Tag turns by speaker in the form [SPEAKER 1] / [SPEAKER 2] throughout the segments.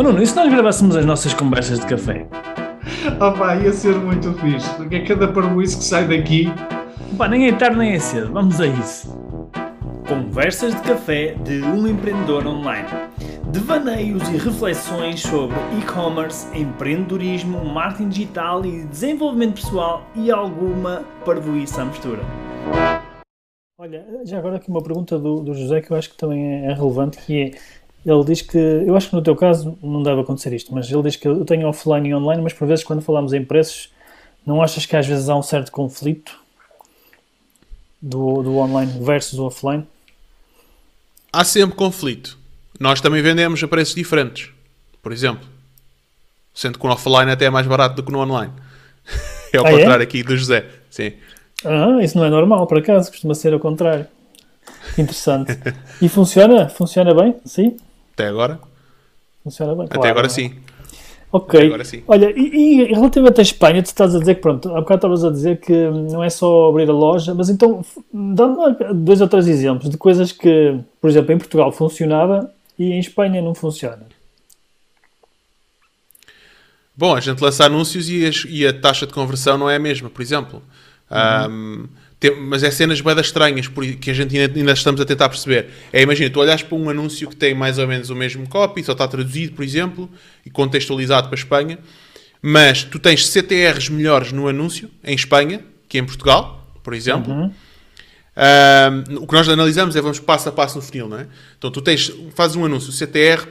[SPEAKER 1] Oh Nuno, e se nós gravássemos as nossas conversas de café?
[SPEAKER 2] Opa, ia ser muito fixe, porque é cada parboice que sai daqui.
[SPEAKER 1] Pá, nem é tarde nem é cedo, vamos a isso. Conversas de café de um empreendedor online. Devaneios e reflexões sobre e-commerce, empreendedorismo, marketing digital e desenvolvimento pessoal e alguma parvoíça à mistura. Olha, já agora aqui uma pergunta do, do José que eu acho que também é relevante, que é, ele diz que, eu acho que no teu caso não deve acontecer isto, mas ele diz que eu tenho offline e online, mas por vezes quando falamos em preços, não achas que às vezes há um certo conflito do, do online versus o offline?
[SPEAKER 3] Há sempre conflito. Nós também vendemos a preços diferentes, por exemplo. Sendo que o offline até é mais barato do que no online. é o
[SPEAKER 1] Ah, é?
[SPEAKER 3] contrário aqui do José. Sim.
[SPEAKER 1] Ah, isso não é normal, por acaso, costuma ser ao contrário. Interessante. E funciona? Funciona bem? Sim?
[SPEAKER 3] Até agora.
[SPEAKER 1] Funciona bem.
[SPEAKER 3] Até
[SPEAKER 1] claro,
[SPEAKER 3] agora
[SPEAKER 1] não é?
[SPEAKER 3] sim.
[SPEAKER 1] Ok.
[SPEAKER 3] Agora sim.
[SPEAKER 1] Olha, e, e relativamente à Espanha, tu estás a dizer que, pronto, há bocado estavas a dizer que não é só abrir a loja, mas então dá-me dois ou três exemplos de coisas que, por exemplo, em Portugal funcionava e em Espanha não funciona.
[SPEAKER 3] Bom, a gente lança anúncios e, as- e a taxa de conversão não é a mesma, por exemplo. Ahm, tem- mas é cenas bem estranhas que a gente ainda, ainda estamos a tentar perceber. É, imagina, tu olhas para um anúncio que tem mais ou menos o mesmo copy, só está traduzido, por exemplo, e contextualizado para a Espanha, mas tu tens CTRs melhores no anúncio em Espanha que em Portugal, por exemplo. Ahm, o que nós analisamos é vamos passo a passo no funil, não é? Então tu tens, fazes um anúncio CTR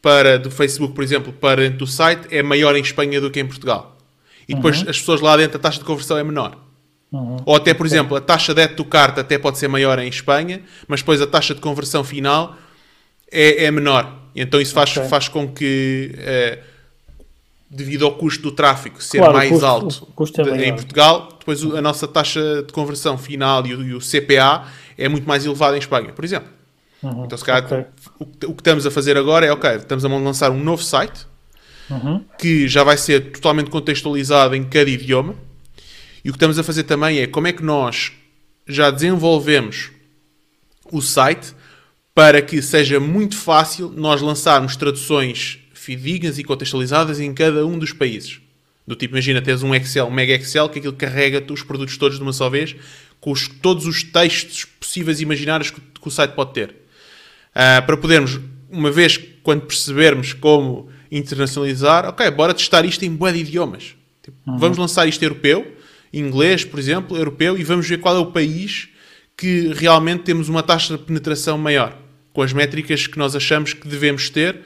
[SPEAKER 3] para do Facebook, por exemplo, para dentro do site é maior em Espanha do que em Portugal. E depois as pessoas lá dentro a taxa de conversão é menor. Ou até, por exemplo, a taxa de do carta até pode ser maior em Espanha, mas depois a taxa de conversão final é, é menor. Então isso faz,
[SPEAKER 1] Ok.
[SPEAKER 3] faz com que, eh, devido ao custo do tráfego ser
[SPEAKER 1] Claro,
[SPEAKER 3] mais
[SPEAKER 1] custo-
[SPEAKER 3] alto
[SPEAKER 1] é
[SPEAKER 3] de- em Portugal, depois a nossa taxa de conversão final e o, e o CPA é muito mais elevado em Espanha, por exemplo. Então, se calhar,
[SPEAKER 1] ok.
[SPEAKER 3] o, que, o que estamos a fazer agora é, ok, estamos a lançar um novo site
[SPEAKER 1] Uhum.
[SPEAKER 3] que já vai ser totalmente contextualizado em cada idioma. E o que estamos a fazer também é como é que nós já desenvolvemos o site para que seja muito fácil nós lançarmos traduções fidedignas e contextualizadas em cada um dos países. Do tipo, imagina, tens um Excel, um mega Excel, que aquilo carrega os produtos todos de uma só vez, com os- todos os textos possíveis e imaginários que, que o site pode ter. Ah, para podermos, uma vez quando percebermos como internacionalizar, ok, bora testar isto em bué de idiomas. Tipo, Vamos lançar isto europeu, inglês, por exemplo, europeu, e vamos ver qual é o país que realmente temos uma taxa de penetração maior, com as métricas que nós achamos que devemos ter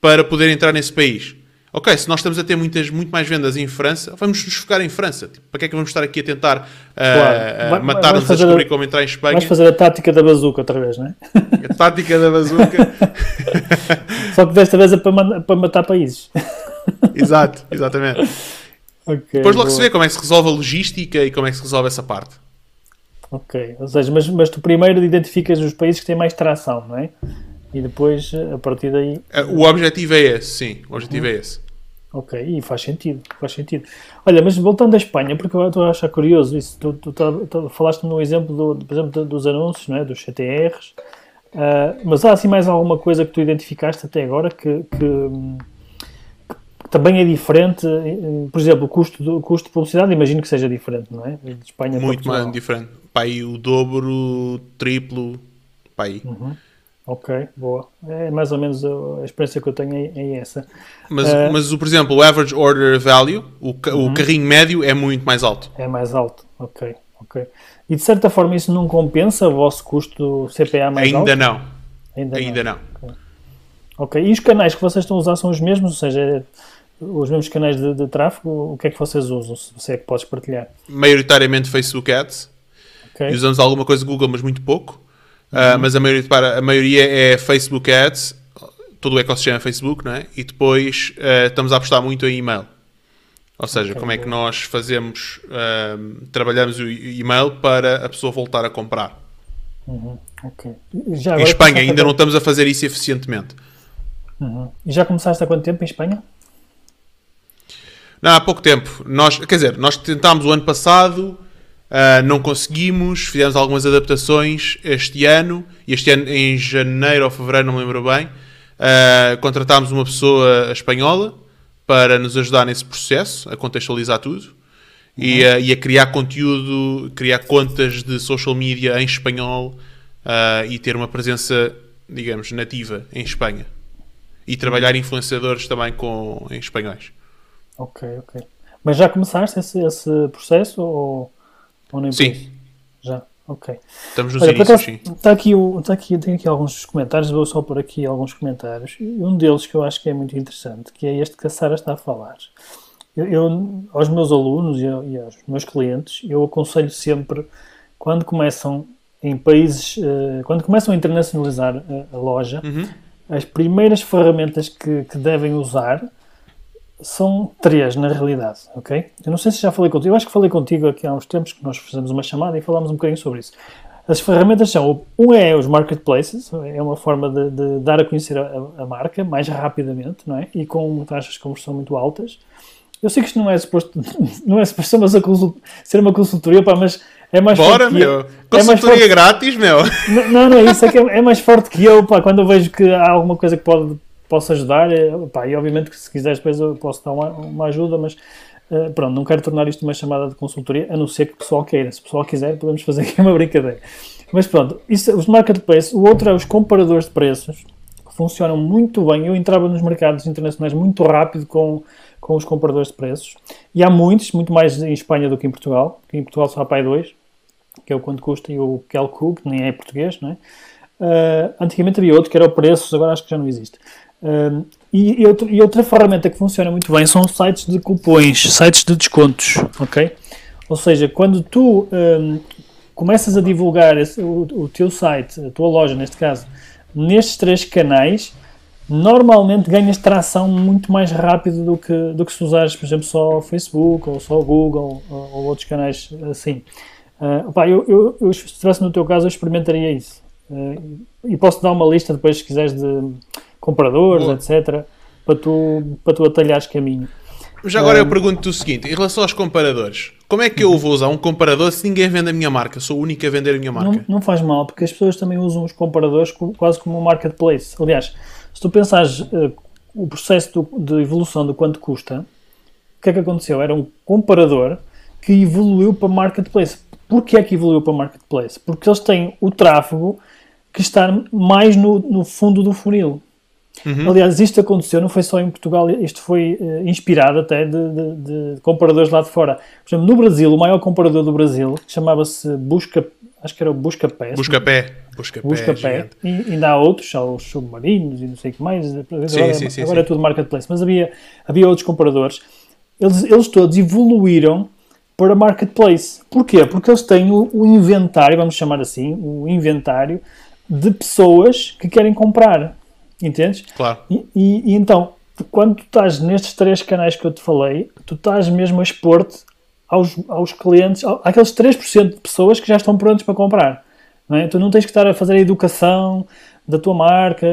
[SPEAKER 3] para poder entrar nesse país. Ok, se nós estamos a ter muitas, muito mais vendas em França, vamos nos focar em França. Tipo, para que é que vamos estar aqui a tentar ah,
[SPEAKER 1] Claro. Vai-
[SPEAKER 3] matar-nos a descobrir
[SPEAKER 1] a-
[SPEAKER 3] como entrar em Espanha?
[SPEAKER 1] Vais fazer a tática da bazuca outra vez, não é?
[SPEAKER 3] A tática da bazuca.
[SPEAKER 1] Só que desta vez é para, para matar países.
[SPEAKER 3] Exato, exatamente.
[SPEAKER 1] Ok,
[SPEAKER 3] Depois logo
[SPEAKER 1] boa.
[SPEAKER 3] se vê como é que se resolve a logística e como é que se resolve essa parte.
[SPEAKER 1] Ok, ou seja, mas, mas tu primeiro identificas os países que têm mais tração, não é? E depois, a partir daí,
[SPEAKER 3] Eh, O objetivo é esse, sim. O objetivo é esse.
[SPEAKER 1] ok, e faz sentido, faz sentido. Olha, mas voltando à Espanha, porque eu estou a achar curioso isso, tu, tu, tá- tu falaste no exemplo, do, por exemplo, dos anúncios, não é? dos CTRs, ah, mas há assim mais alguma coisa que tu identificaste até agora que, que também é diferente, eh, por exemplo, o custo, do, custo de publicidade, imagino que seja diferente, não é? De Espanha
[SPEAKER 3] Muito mais diferente. Para aí o dobro, triplo. Para aí.
[SPEAKER 1] Ok, boa. É mais ou menos a, experiência que eu tenho é, é essa.
[SPEAKER 3] Mas,
[SPEAKER 1] Eh,
[SPEAKER 3] mas o, por exemplo, o average order value, o, ca-
[SPEAKER 1] Uhum.
[SPEAKER 3] o carrinho médio é muito mais alto.
[SPEAKER 1] É mais alto. Ok, ok. E de certa forma isso não compensa o vosso custo CPA mais
[SPEAKER 3] Ainda
[SPEAKER 1] alto?
[SPEAKER 3] não.
[SPEAKER 1] Ainda,
[SPEAKER 3] Ainda
[SPEAKER 1] não.
[SPEAKER 3] não.
[SPEAKER 1] Ok. E os canais que vocês estão a usar são os mesmos? Ou seja, é- os mesmos canais de, de tráfego? O que é que vocês usam? Se você é que podes partilhar.
[SPEAKER 3] Maioritariamente Facebook Ads.
[SPEAKER 1] Ok.
[SPEAKER 3] E usamos alguma coisa Google, mas muito pouco. Ah, mas a maioria, para, a maioria é Facebook Ads, todo o ecossistema é Facebook, não é? E depois ah, estamos a apostar muito em e-mail. Ou seja,
[SPEAKER 1] Ok,
[SPEAKER 3] como é que nós fazemos, ah, trabalhamos o e-mail para a pessoa voltar a comprar.
[SPEAKER 1] ok. E Já
[SPEAKER 3] Em Espanha ainda
[SPEAKER 1] a-
[SPEAKER 3] não estamos a fazer isso eficientemente.
[SPEAKER 1] E já começaste há quanto tempo em Espanha?
[SPEAKER 3] Não, há pouco tempo. Nós, quer dizer, nós tentámos o ano passado, ah, não conseguimos, fizemos algumas adaptações este ano, e este ano em janeiro ou fevereiro, não me lembro bem, Uh, contratámos uma pessoa espanhola para nos ajudar nesse processo, a contextualizar tudo e, a, e, a, criar conteúdo, criar contas de social media em espanhol uh, e ter uma presença, digamos, nativa em Espanha. E trabalhar influenciadores também com, em espanhóis.
[SPEAKER 1] Ok, ok. Mas já começaste esse, esse processo ou, ou nem
[SPEAKER 3] Sim.
[SPEAKER 1] Já, ok.
[SPEAKER 3] Estamos nos Olha, inícios, sim.
[SPEAKER 1] Está aqui, está aqui, tenho aqui alguns comentários, vou só por aqui alguns comentários. E um deles que eu acho que é muito interessante, que é este que a Sara está a falar. Eu, eu, aos meus alunos e, aos meus clientes, eu aconselho sempre, quando começam em países, uh, quando começam a internacionalizar a, a loja,
[SPEAKER 3] uhum.
[SPEAKER 1] as primeiras ferramentas que, que, devem usar são três, na realidade, ok? Eu não sei se já falei contigo, eu acho que falei contigo aqui há uns tempos que nós fizemos uma chamada e falámos um bocadinho sobre isso. As ferramentas são, um é os marketplaces, é uma forma de, de dar a conhecer a, a, marca mais rapidamente, não é? E com taxas de conversão muito altas. Eu sei que isto não é suposto, não é suposto ser, uma, ser uma consultoria, pá, mas é mais
[SPEAKER 3] Bora, forte meu! Que eu. Consultoria é forte... grátis, meu!
[SPEAKER 1] Não, não, é isso, é que é, é, mais forte que eu, pá, quando eu vejo que há alguma coisa que pode, possa ajudar, é, pá, e obviamente que se quiseres depois eu posso dar uma, uma ajuda, mas uh, pronto, não quero tornar isto uma chamada de consultoria, a não ser que o pessoal queira. Se o pessoal quiser, podemos fazer aqui uma brincadeira. Mas pronto, isso, os marketplaces, o outro é os comparadores de preços, que funcionam muito bem. Eu entrava nos mercados internacionais muito rápido com com os compradores de preços. E há muitos, muito mais em Espanha do que em Portugal, que em Portugal só há pai dois, que é o Quanto Custa e o Kelcook, que nem é português, não é? Uh, antigamente havia outro que era o Preços, agora acho que já não existe. Uh, e, outro, e, outra ferramenta que funciona muito bem são sites de cupons, sites de descontos, ok? Ou seja, quando tu um, começas a divulgar esse, o, o teu site, a tua loja neste caso, nestes três canais, normalmente ganhas tração muito mais rápido do que, do que se usares, por exemplo, só o Facebook ou só o Google ou, ou outros canais assim. Uh, opa, eu, eu, eu, se estivesse no teu caso, eu experimentaria isso. Uh, e posso dar uma lista depois, se quiseres, de compradores, Boa. etc., para tu, para tu atalhares caminho.
[SPEAKER 3] Já agora um, eu pergunto-te o seguinte: em relação aos comparadores, como é que eu vou usar um comparador se ninguém vende a minha marca? Sou o único a vender a minha marca?
[SPEAKER 1] Não, não faz mal, porque as pessoas também usam os comparadores quase como um marketplace. Aliás, se tu pensares uh, o processo do, de evolução do quanto custa, o que é que aconteceu? Era um comparador que evoluiu para marketplace. Porquê é que evoluiu para marketplace? Porque eles têm o tráfego que está mais no, no fundo do funil. Uhum. Aliás, isto aconteceu, não foi só em Portugal, isto foi uh, inspirado até de, de, de, comparadores lá de fora. Por exemplo, no Brasil, o maior comparador do Brasil chamava-se Busca, acho que era o Busca Pé.
[SPEAKER 3] Busca Pé.
[SPEAKER 1] Busca, busca pé. E ainda há outros, há os submarinos e não sei o que mais. Agora, sim, sim, sim, agora é tudo marketplace. Mas havia, havia outros comparadores. Eles, eles todos evoluíram para marketplace. Porquê? Porque eles têm o, o inventário, vamos chamar assim, o inventário de pessoas que querem comprar. Entendes?
[SPEAKER 3] Claro.
[SPEAKER 1] E, e, e, então, quando tu estás nestes três canais que eu te falei, tu estás mesmo a expor-te aos, aos clientes, àqueles 3% de pessoas que já estão prontos para comprar. Não é? Tu não tens que estar a fazer a educação da tua marca,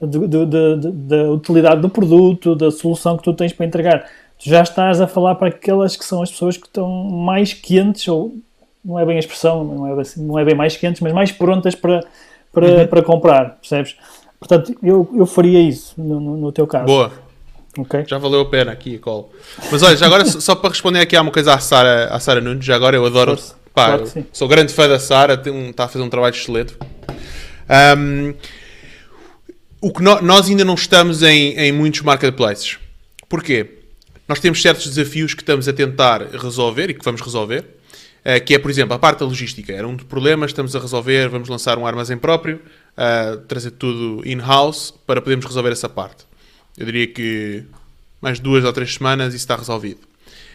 [SPEAKER 1] da utilidade do produto, da solução que tu tens para entregar. Tu já estás a falar para aquelas que são as pessoas que estão mais quentes, ou não é bem a expressão, não é, assim, não é bem mais quentes, mas mais prontas para, para, uhum. para comprar, percebes? Portanto, eu, eu faria isso no, no, teu caso.
[SPEAKER 3] Boa.
[SPEAKER 1] Okay.
[SPEAKER 3] Já valeu a pena aqui, Cole. Mas olha, já agora, só para responder aqui a uma coisa à Sara, à Sara Nunes, já agora eu adoro Força. Pá, claro sou grande fã da Sara, está a fazer um trabalho excelente. Um, o que no, nós ainda não estamos em, em muitos marketplaces. Porquê? Nós temos certos desafios que estamos a tentar resolver e que vamos resolver. Uh, que é, por exemplo, a parte da logística. Era um dos problemas, estamos a resolver, vamos lançar um armazém próprio, uh, trazer tudo in-house para podermos resolver essa parte. Eu diria que mais duas ou três semanas isso está resolvido.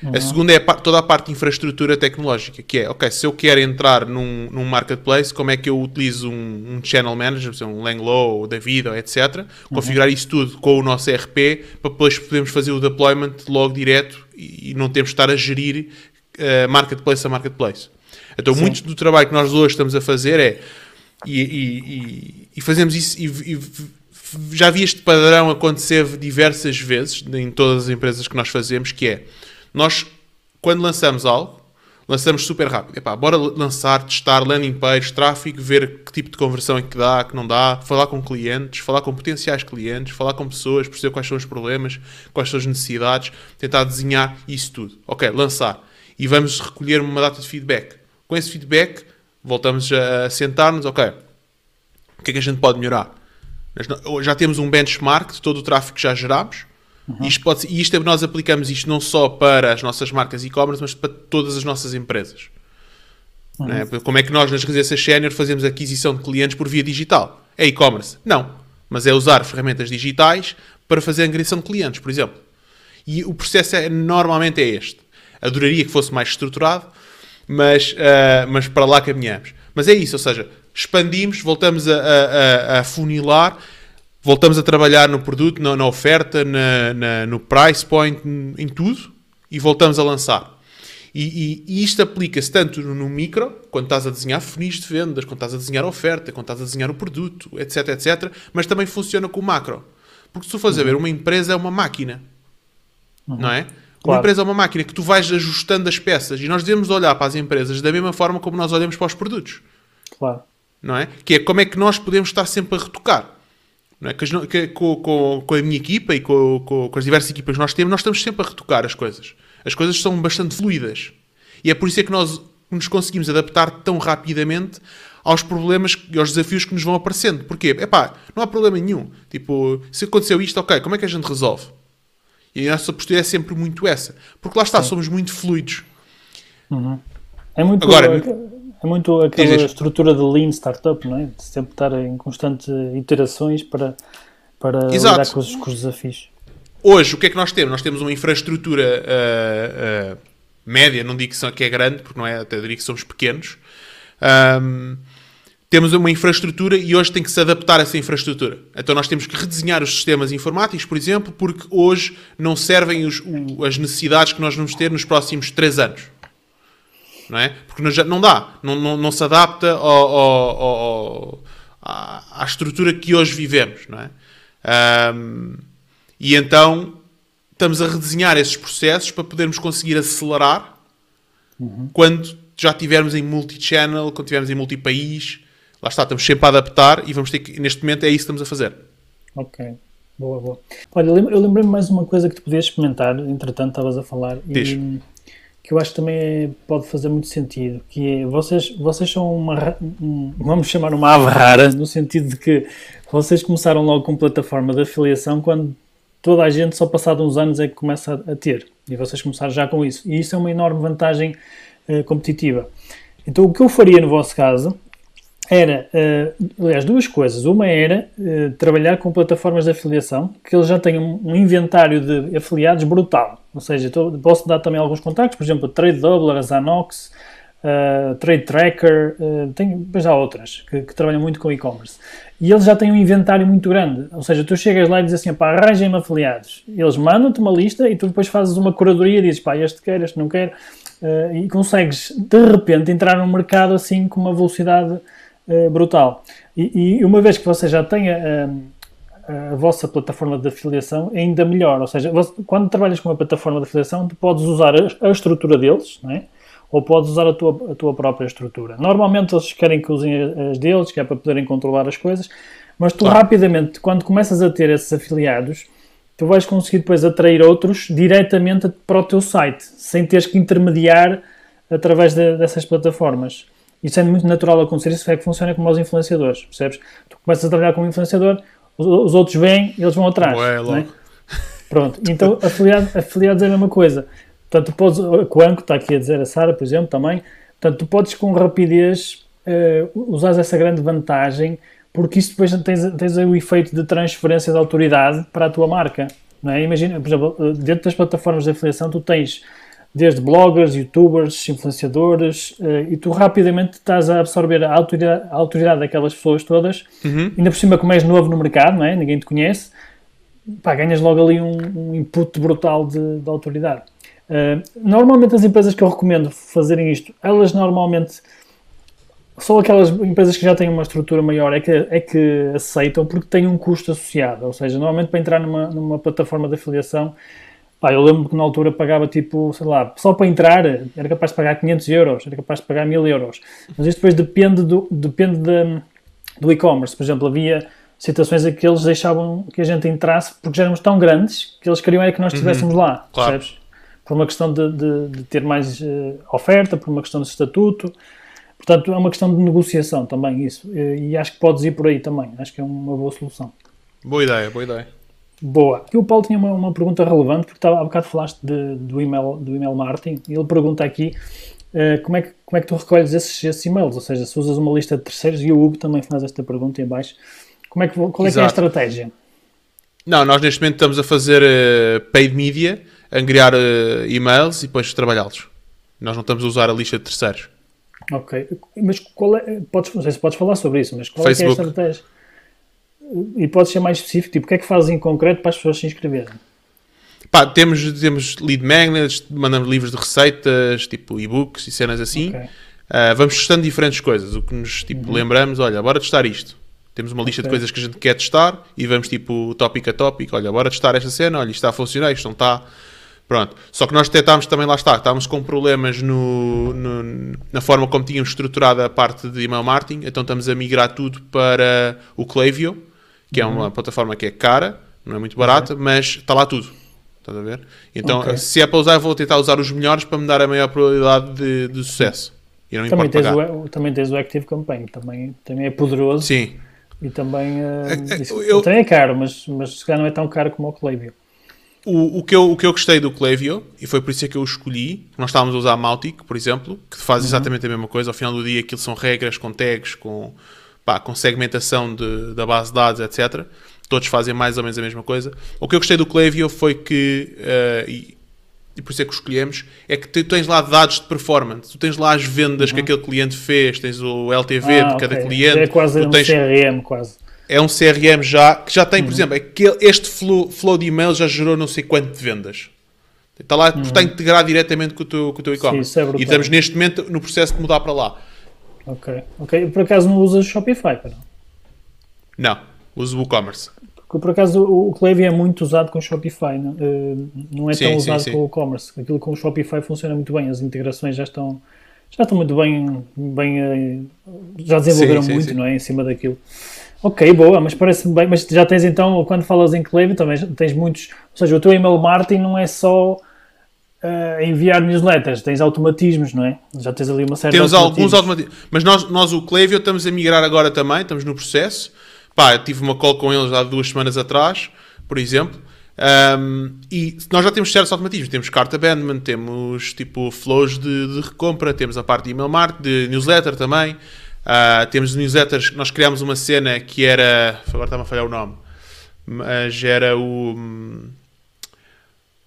[SPEAKER 3] Uhum. A segunda é a toda a parte de infraestrutura tecnológica, que é, ok, se eu quero entrar num, num marketplace, como é que eu utilizo um, um channel manager, um Langlow, David, etc., uhum. configurar isso tudo com o nosso ERP, para depois podermos fazer o deployment logo direto e, e não temos de estar a gerir uh, marketplace a marketplace. Então, Sim. muito do trabalho que nós hoje estamos a fazer é, e, e, e fazemos isso, e, já vi este padrão acontecer diversas vezes em todas as empresas que nós fazemos, que é nós, quando lançamos algo, lançamos super rápido. Epá, bora lançar, testar landing page, tráfego, ver que tipo de conversão é que dá, que não dá, falar com clientes, falar com potenciais clientes, falar com pessoas, perceber quais são os problemas, quais são as necessidades, tentar desenhar isso tudo. Ok, lançar. E vamos recolher uma data de feedback. Com esse feedback, voltamos a sentar-nos, ok, o que é que a gente pode melhorar? Já temos um benchmark de todo o tráfego que já gerámos, Uhum. Isto pode, e isto, é nós aplicamos isto não só para as nossas marcas e-commerce, mas para todas as nossas empresas. Uhum. Né? Como é que nós, nas residências sénior, fazemos aquisição de clientes por via digital? É e-commerce? Não. Mas é usar ferramentas digitais para fazer a angariação de clientes, por exemplo. E o processo é, normalmente é este. Adoraria que fosse mais estruturado, mas, uh, mas para lá caminhamos. Mas é isso, ou seja, expandimos, voltamos a, a, a funilar voltamos a trabalhar no produto, na, na oferta, na, na, no price point, em tudo, e voltamos a lançar. E, e, e isto aplica-se tanto no micro, quando estás a desenhar funis de vendas, quando estás a desenhar a oferta, quando estás a desenhar o produto, etc, etc, mas também funciona com o macro. Porque se tu fores a ver, uma empresa é uma máquina, uhum. não é? Claro. Uma empresa é uma máquina que tu vais ajustando as peças e nós devemos olhar para as empresas da mesma forma como nós olhamos para os produtos.
[SPEAKER 1] Claro.
[SPEAKER 3] Não é? Que é como é que nós podemos estar sempre a retocar. Não é? que, que, com, com, com, a minha equipa e com, com, com, as diversas equipas que nós temos, nós estamos sempre a retocar as coisas. As coisas são bastante fluidas. E é por isso é que nós nos conseguimos adaptar tão rapidamente aos problemas e aos desafios que nos vão aparecendo. Porquê? Epá, não há problema nenhum. Tipo, se aconteceu isto, ok, como é que a gente resolve? E a nossa postura é sempre muito essa. Porque lá está, Sim. somos muito fluidos.
[SPEAKER 1] Uhum. É muito... Agora, é muito aquela diz, estrutura de lean startup, não é? De sempre estar em constante iterações para, para lidar com os, com os, desafios.
[SPEAKER 3] Hoje, o que é que nós temos? Nós temos uma infraestrutura uh, uh, média, não digo que é grande, porque não é, até diria que somos pequenos. Um, temos uma infraestrutura e hoje tem que se adaptar a essa infraestrutura. Então nós temos que redesenhar os sistemas informáticos, por exemplo, porque hoje não servem os, o, as necessidades que nós vamos ter nos próximos 3 anos não é? Porque não, não dá, não, não, não se adapta ao, ao, ao, à, à, estrutura que hoje vivemos, não é? Um, e então estamos a redesenhar esses processos para podermos conseguir acelerar uhum. quando já estivermos em multi-channel, quando estivermos em multi-país. Lá está, estamos sempre a adaptar e vamos ter que, neste momento, é isso que estamos a fazer.
[SPEAKER 1] Ok. Boa, boa. Olha, eu lembrei-me mais uma coisa que tu podias experimentar, entretanto estavas a falar.
[SPEAKER 3] Diz.
[SPEAKER 1] E, que eu acho que também pode fazer muito sentido, que é, vocês, vocês são uma, um, vamos chamar uma ave rara, no sentido de que vocês começaram logo com plataforma de afiliação quando toda a gente só passado uns anos é que começa a, a ter, e vocês começaram já com isso, e isso é uma enorme vantagem uh, competitiva. Então o que eu faria no vosso caso era, uh, aliás, duas coisas. Uma era uh, trabalhar com plataformas de afiliação, que eles já têm um, inventário de afiliados brutal. Ou seja, tô, posso dar também alguns contactos, por exemplo, Trade Doubler, a Zanox, uh, Trade Tracker, uh, tem, depois há outras que, que trabalham muito com e-commerce. E eles já têm um inventário muito grande. Ou seja, tu chegas lá e dizes assim, pá, arranjem-me afiliados. Eles mandam-te uma lista e tu depois fazes uma curadoria e dizes, pá, este quer, este não quer. e consegues, de repente, entrar num mercado assim com uma velocidade eh, brutal. E, e, uma vez que você já tenha a, a, vossa plataforma de afiliação, ainda melhor. Ou seja, você, quando trabalhas com uma plataforma de afiliação, tu podes usar a, a estrutura deles, não é? ou podes usar a tua, a tua própria estrutura. Normalmente eles querem que usem as deles, que é para poderem controlar as coisas, mas tu claro. rapidamente, quando começas a ter esses afiliados, tu vais conseguir depois atrair outros diretamente para o teu site, sem teres que intermediar através de, dessas plataformas. Isso é muito natural acontecer, isso é que funciona como os influenciadores, percebes? Tu começas a trabalhar como influenciador, os, os outros vêm e eles vão atrás. Ué, logo. Pronto, então afiliado, afiliados é a mesma coisa. Portanto, tu podes, o Anco está aqui a dizer, a Sara, por exemplo, também, portanto, tu podes com rapidez uh, usar essa grande vantagem, porque isso depois tens, tens o efeito de transferência de autoridade para a tua marca. Não é? Imagina, por exemplo, eh, dentro das plataformas de afiliação, tu tens desde bloggers, youtubers, influenciadores, uh, e tu rapidamente estás a absorver a autoridade, a autoridade daquelas pessoas todas, uhum. ainda por cima como és novo no mercado, não é? ninguém te conhece, pá, ganhas logo ali um, um input brutal de, de autoridade. Uh, normalmente as empresas que eu recomendo fazerem isto, elas normalmente só aquelas empresas que já têm uma estrutura maior é que, é que aceitam porque têm um custo associado, ou seja, normalmente para entrar numa, numa plataforma de afiliação Pá, eu lembro que na altura pagava tipo, sei lá, só para entrar era capaz de pagar 500 euros, era capaz de pagar 1000 euros. Mas isso depois depende do, depende de, do e-commerce. Por exemplo, havia situações em que eles deixavam que a gente entrasse porque já éramos tão grandes que eles queriam é que nós estivéssemos uhum. lá, claro. percebes? Por uma questão de, de, de ter mais uh, oferta, por uma questão de estatuto. Portanto, é uma questão de negociação também, isso. E, e acho que podes ir por aí também. Acho que é uma boa solução.
[SPEAKER 3] Boa ideia, boa ideia.
[SPEAKER 1] Boa. E o Paulo tinha uma, uma pergunta relevante, porque estava, há bocado falaste de, do, email, do email marketing, e ele pergunta aqui uh, como, é que, como é que tu recolhes esses, esses e-mails, ou seja, se usas uma lista de terceiros, e o Hugo também faz esta pergunta em baixo, como é que, qual é, que é a estratégia?
[SPEAKER 3] Não, nós neste momento estamos a fazer uh, paid media, a criar uh, e-mails e depois trabalhá-los. Nós não estamos a usar a lista de terceiros.
[SPEAKER 1] Ok, mas qual é, podes, não sei se podes falar sobre isso, mas qual é, é a estratégia? E pode ser mais específico, tipo, o que é que fazes em concreto para as pessoas se inscreverem?
[SPEAKER 3] Pá, temos, temos lead magnets, mandamos livros de receitas, tipo e-books e cenas assim. Okay. Uh, vamos testando diferentes coisas. O que nos tipo, uhum. lembramos, olha, bora testar isto. Temos uma lista okay. de coisas que a gente quer testar e vamos tipo tópico a tópico. Olha, bora testar esta cena, olha, isto está a funcionar, isto não está. Pronto. Só que nós detectámos também, lá está, estávamos com problemas no, no, na forma como tínhamos estruturado a parte de email marketing, então estamos a migrar tudo para o Klaviyo que é uma uhum. plataforma que é cara, não é muito barata, okay. mas está lá tudo. Estás a ver? Então, okay. se é para usar, vou tentar usar os melhores para me dar a maior probabilidade de, de sucesso. E não
[SPEAKER 1] também, tens o, também tens o Active Campaign, também, também é poderoso.
[SPEAKER 3] Sim.
[SPEAKER 1] E também, uh, isso, eu, também é caro, mas, mas se calhar não é tão caro como o Klaviyo.
[SPEAKER 3] O, o, que eu, o que eu gostei do Klaviyo, e foi por isso é que eu o escolhi, nós estávamos a usar Mautic, por exemplo, que faz uhum. exatamente a mesma coisa, ao final do dia aquilo são regras com tags, com pá, com segmentação de, da base de dados, etc. Todos fazem mais ou menos a mesma coisa. O que eu gostei do Klaviyo foi que, uh, e, e, por isso é que escolhemos, é que tu tens lá dados de performance, tu tens lá as vendas uhum. que aquele cliente fez, tens o LTV ah, de cada okay. cliente.
[SPEAKER 1] É quase um
[SPEAKER 3] tens...
[SPEAKER 1] CRM, quase.
[SPEAKER 3] É um CRM já, que já tem, por uhum. exemplo, aquele, este flow, flow de e-mail já gerou não sei quanto de vendas. Está lá, uhum. está integrado diretamente com o teu, com o teu e-commerce. É e estamos neste momento no processo de mudar para lá.
[SPEAKER 1] Ok, ok. Por acaso não usas Shopify, para
[SPEAKER 3] não? uso o WooCommerce.
[SPEAKER 1] Porque por acaso o Klaviyo é muito usado com Shopify, não, uh, não é sim, tão usado sim, com o WooCommerce. Aquilo com o Shopify funciona muito bem, as integrações já estão, já estão muito bem, bem uh, já desenvolveram sim, muito, não é? Em cima daquilo. Ok, boa, mas parece-me bem. Mas já tens então, quando falas em Klaviyo, também tens muitos. Ou seja, o teu email marketing não é só uh, enviar newsletters, tens automatismos, não é? Já tens ali uma série
[SPEAKER 3] Temos de alguns automatismos. Mas nós, nós, o Clevio, estamos a migrar agora também, estamos no processo. Pá, tive uma call com eles há duas semanas atrás, por exemplo. Um, e nós já temos certos automatismos. Temos carta abandonment, temos tipo flows de, de recompra, temos a parte de email marketing, de newsletter também. Uh, temos newsletters, nós criámos uma cena que era. Agora está-me a falhar o nome. Mas era o.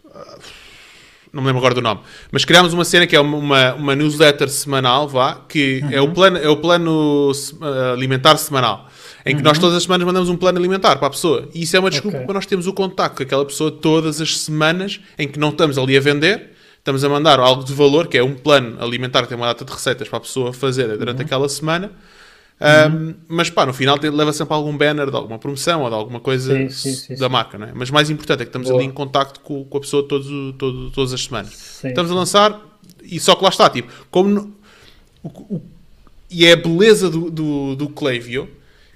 [SPEAKER 3] Uh, não me lembro agora do nome, mas criámos uma cena que é uma, uma newsletter semanal, vá, que uhum. é, o plano, é o plano uh, alimentar semanal, em que uhum. nós todas as semanas mandamos um plano alimentar para a pessoa. E isso é uma desculpa okay. para nós termos o contacto com aquela pessoa todas as semanas em que não estamos ali a vender, estamos a mandar algo de valor, que é um plano alimentar que tem uma data de receitas para a pessoa fazer durante uhum. aquela semana Uhum. Um, mas pá, no final leva sempre algum banner de alguma promoção ou de alguma coisa sim, sim, sim, da marca, não é? Mas mais importante é que estamos Boa. ali em contacto com, com a pessoa todo, todas as semanas. estamos a lançar e só que lá está, tipo, como no, o, o, e é a beleza do, do, do Klaviyo,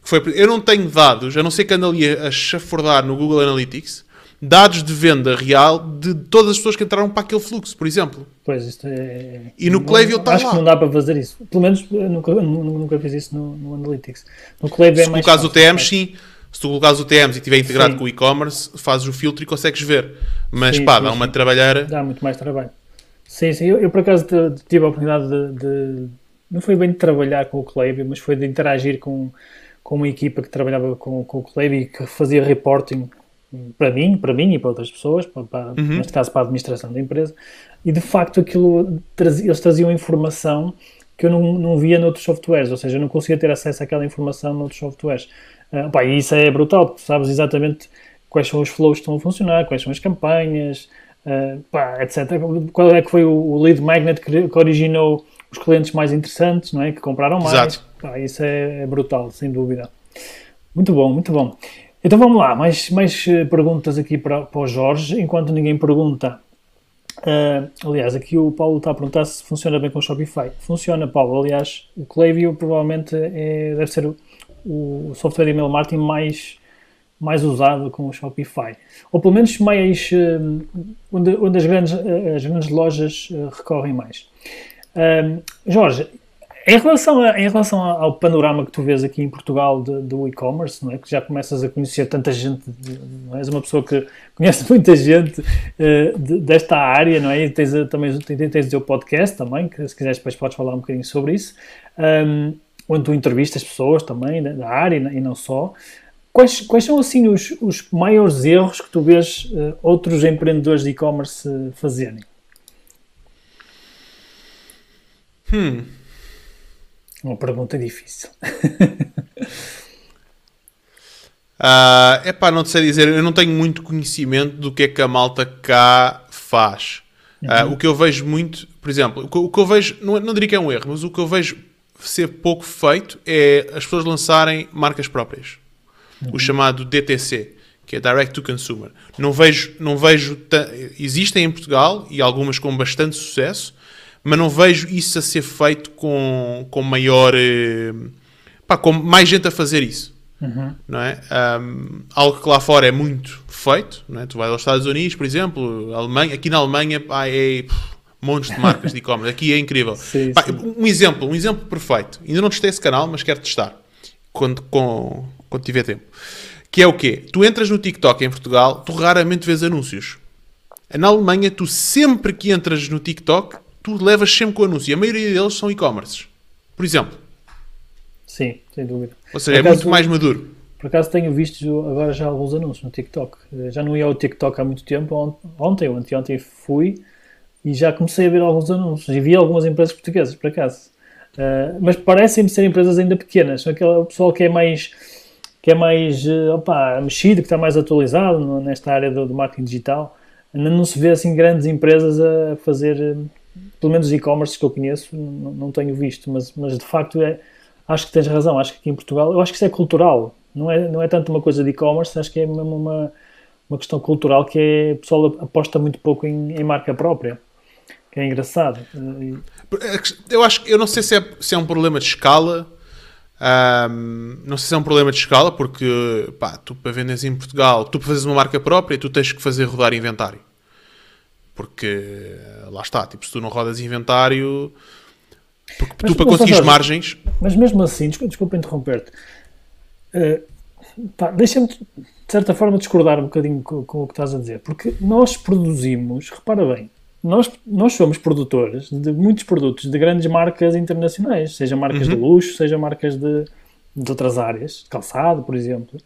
[SPEAKER 3] que foi, eu não tenho dados, a não ser que ando ali a, a chafurdar no Google Analytics, dados de venda real de todas as pessoas que entraram para aquele fluxo, por exemplo.
[SPEAKER 1] Pois, isto é...
[SPEAKER 3] E no Klaviyo está
[SPEAKER 1] Acho lá. que não dá para fazer isso. Pelo menos eu nunca, nunca fiz isso no, no Analytics. No Klaviyo é
[SPEAKER 3] Se colocares o TM, sim. Se tu colocares o TM e estiver integrado sim. com o e-commerce, fazes o filtro e consegues ver. Mas sim, pá, sim, dá uma trabalheira.
[SPEAKER 1] Dá muito mais trabalho. Sim, sim. Eu, eu por acaso tive a oportunidade de, de, Não foi bem de trabalhar com o Klaviyo, mas foi de interagir com, com uma equipa que trabalhava com, com o Klaviyo e que fazia reporting para mim, para mim e para outras pessoas, para, para, uhum. neste caso para a administração da empresa, e de facto aquilo eles traziam informação que eu não, não via noutros softwares, ou seja, eu não conseguia ter acesso àquela informação noutros softwares. Uh, pá, e isso é brutal, porque sabes exatamente quais são os flows que estão a funcionar, quais são as campanhas, uh, pá, etc. Qual é que foi o, o lead magnet que, que, originou os clientes mais interessantes, não é? que compraram mais. Exato. Pá, isso é, é brutal, sem dúvida. Muito bom, muito bom. Então vamos lá, mais, mais eh, perguntas aqui para, para o Jorge, enquanto ninguém pergunta. Uh, aliás, aqui o Paulo está a perguntar se funciona bem com o Shopify. Funciona, Paulo. Aliás, o Klaviyo provavelmente é, deve ser o, o software de email marketing mais, mais usado com o Shopify. Ou pelo menos mais uh, onde, onde as, grandes, uh, as grandes lojas recorrem mais. Jorge, em relação, a, em relação ao panorama que tu vês aqui em Portugal de, do e-commerce, não é? que já começas a conhecer tanta gente, não és uma pessoa que conhece muita gente uh, de, desta área, não é? E tens, também tens, tens o teu podcast também, que se quiseres depois podes falar um bocadinho sobre isso, um, onde tu entrevistas pessoas também da, da área e não só. Quais, quais são assim os, os maiores erros que tu vês uh, outros empreendedores de e-commerce fazerem?
[SPEAKER 3] Hum.
[SPEAKER 1] Uma pergunta difícil.
[SPEAKER 3] uh, é pá, não te sei dizer, eu não tenho muito conhecimento do que é que a malta cá faz. Ah, uhum. Uh, o que eu vejo muito, por exemplo, o que, o que eu vejo, não, não diria que é um erro, mas o que eu vejo ser pouco feito é as pessoas lançarem marcas próprias. Uhum. O chamado DTC, que é Direct to Consumer. Não vejo, não vejo, existem em Portugal e algumas com bastante sucesso, mas não vejo isso a ser feito com, com maior. Eh, pá, com mais gente a fazer isso.
[SPEAKER 1] Uhum.
[SPEAKER 3] Não é? Um, algo que lá fora é muito feito. Não é? Tu vais aos Estados Unidos, por exemplo, Alemanha, aqui na Alemanha pá, é pff, montes de marcas de e-commerce. Aqui é incrível.
[SPEAKER 1] Sim,
[SPEAKER 3] pá,
[SPEAKER 1] sim.
[SPEAKER 3] Um exemplo, um exemplo perfeito. Ainda não testei esse canal, mas quero testar quando, com, quando tiver tempo. Que é o quê? Tu entras no TikTok em Portugal, tu raramente vês anúncios. Na Alemanha, tu sempre que entras no TikTok, tu levas sempre com o anúncio. E a maioria deles são e-commerces. Por exemplo.
[SPEAKER 1] Sim, sem dúvida.
[SPEAKER 3] Ou seja, é muito mais maduro.
[SPEAKER 1] Por acaso tenho visto agora já alguns anúncios no TikTok. Já não ia ao TikTok há muito tempo. Ontem ou anteontem fui e já comecei a ver alguns anúncios. E vi algumas empresas portuguesas, por acaso. Uh, mas parecem-me ser empresas ainda pequenas. São aquele pessoal que é mais que é mais uh, opa, mexido, que está mais atualizado nesta área do, do marketing digital. Ainda não se vê assim grandes empresas a fazer pelo menos e-commerce que eu conheço, não, não, tenho visto, mas, mas de facto é, acho que tens razão, acho que aqui em Portugal, eu acho que isso é cultural, não é, não é tanto uma coisa de e-commerce, acho que é mesmo uma, uma questão cultural que é, o pessoal aposta muito pouco em, em marca própria, que é engraçado.
[SPEAKER 3] Eu acho eu não sei se é, se é um problema de escala, um, não sei se é um problema de escala, porque pá, tu para venderes em Portugal, tu para fazeres uma marca própria, tu tens que fazer rodar inventário. Porque lá está, tipo, se tu não rodas inventário, porque mas, tu para conseguir margens.
[SPEAKER 1] Mas mesmo assim, desculpa, desculpa interromper-te, uh, deixa-me de certa forma discordar um bocadinho com, com, o que estás a dizer, porque nós produzimos, repara bem, nós, nós somos produtores de muitos produtos de grandes marcas internacionais, seja marcas uhum. de luxo, seja marcas de, de outras áreas, calçado, por exemplo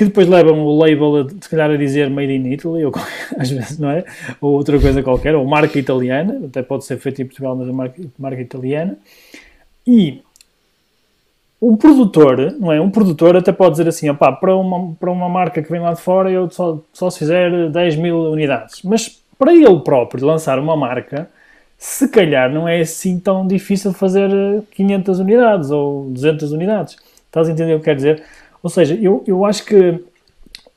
[SPEAKER 1] que depois levam o label, a, se calhar, a dizer Made in Italy, ou às vezes, não é? Ou outra coisa qualquer, ou marca italiana, até pode ser feito em Portugal, mas a marca, marca italiana. E um produtor, não é? Um produtor até pode dizer assim, opá, para uma, para uma marca que vem lá de fora eu só, só se fizer 10 mil unidades. Mas para ele próprio lançar uma marca, se calhar não é assim tão difícil fazer 500 unidades ou 200 unidades. Estás a entender o que quer dizer? Ou seja, eu, eu acho que,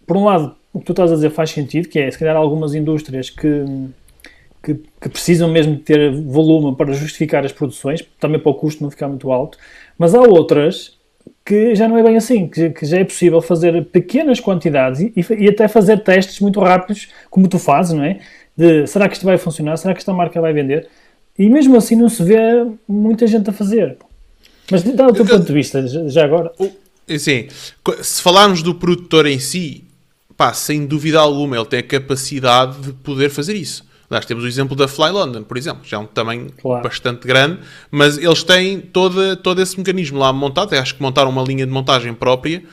[SPEAKER 1] por um lado, o que tu estás a dizer faz sentido, que é, se calhar, algumas indústrias que, que, que, precisam mesmo de ter volume para justificar as produções, também para o custo não ficar muito alto, mas há outras que já não é bem assim, que, que já é possível fazer pequenas quantidades e, e, até fazer testes muito rápidos, como tu fazes, não é? De será que isto vai funcionar? Será que esta marca vai vender? E mesmo assim não se vê muita gente a fazer. Mas dá o teu ponto de vista, já agora.
[SPEAKER 3] Assim, se falarmos do produtor em si, pá, sem dúvida alguma, ele tem a capacidade de poder fazer isso. Nós temos o exemplo da Fly London, por exemplo, já é um tamanho claro. bastante grande, mas eles têm todo, todo esse mecanismo lá montado. Eu acho que montaram uma linha de montagem própria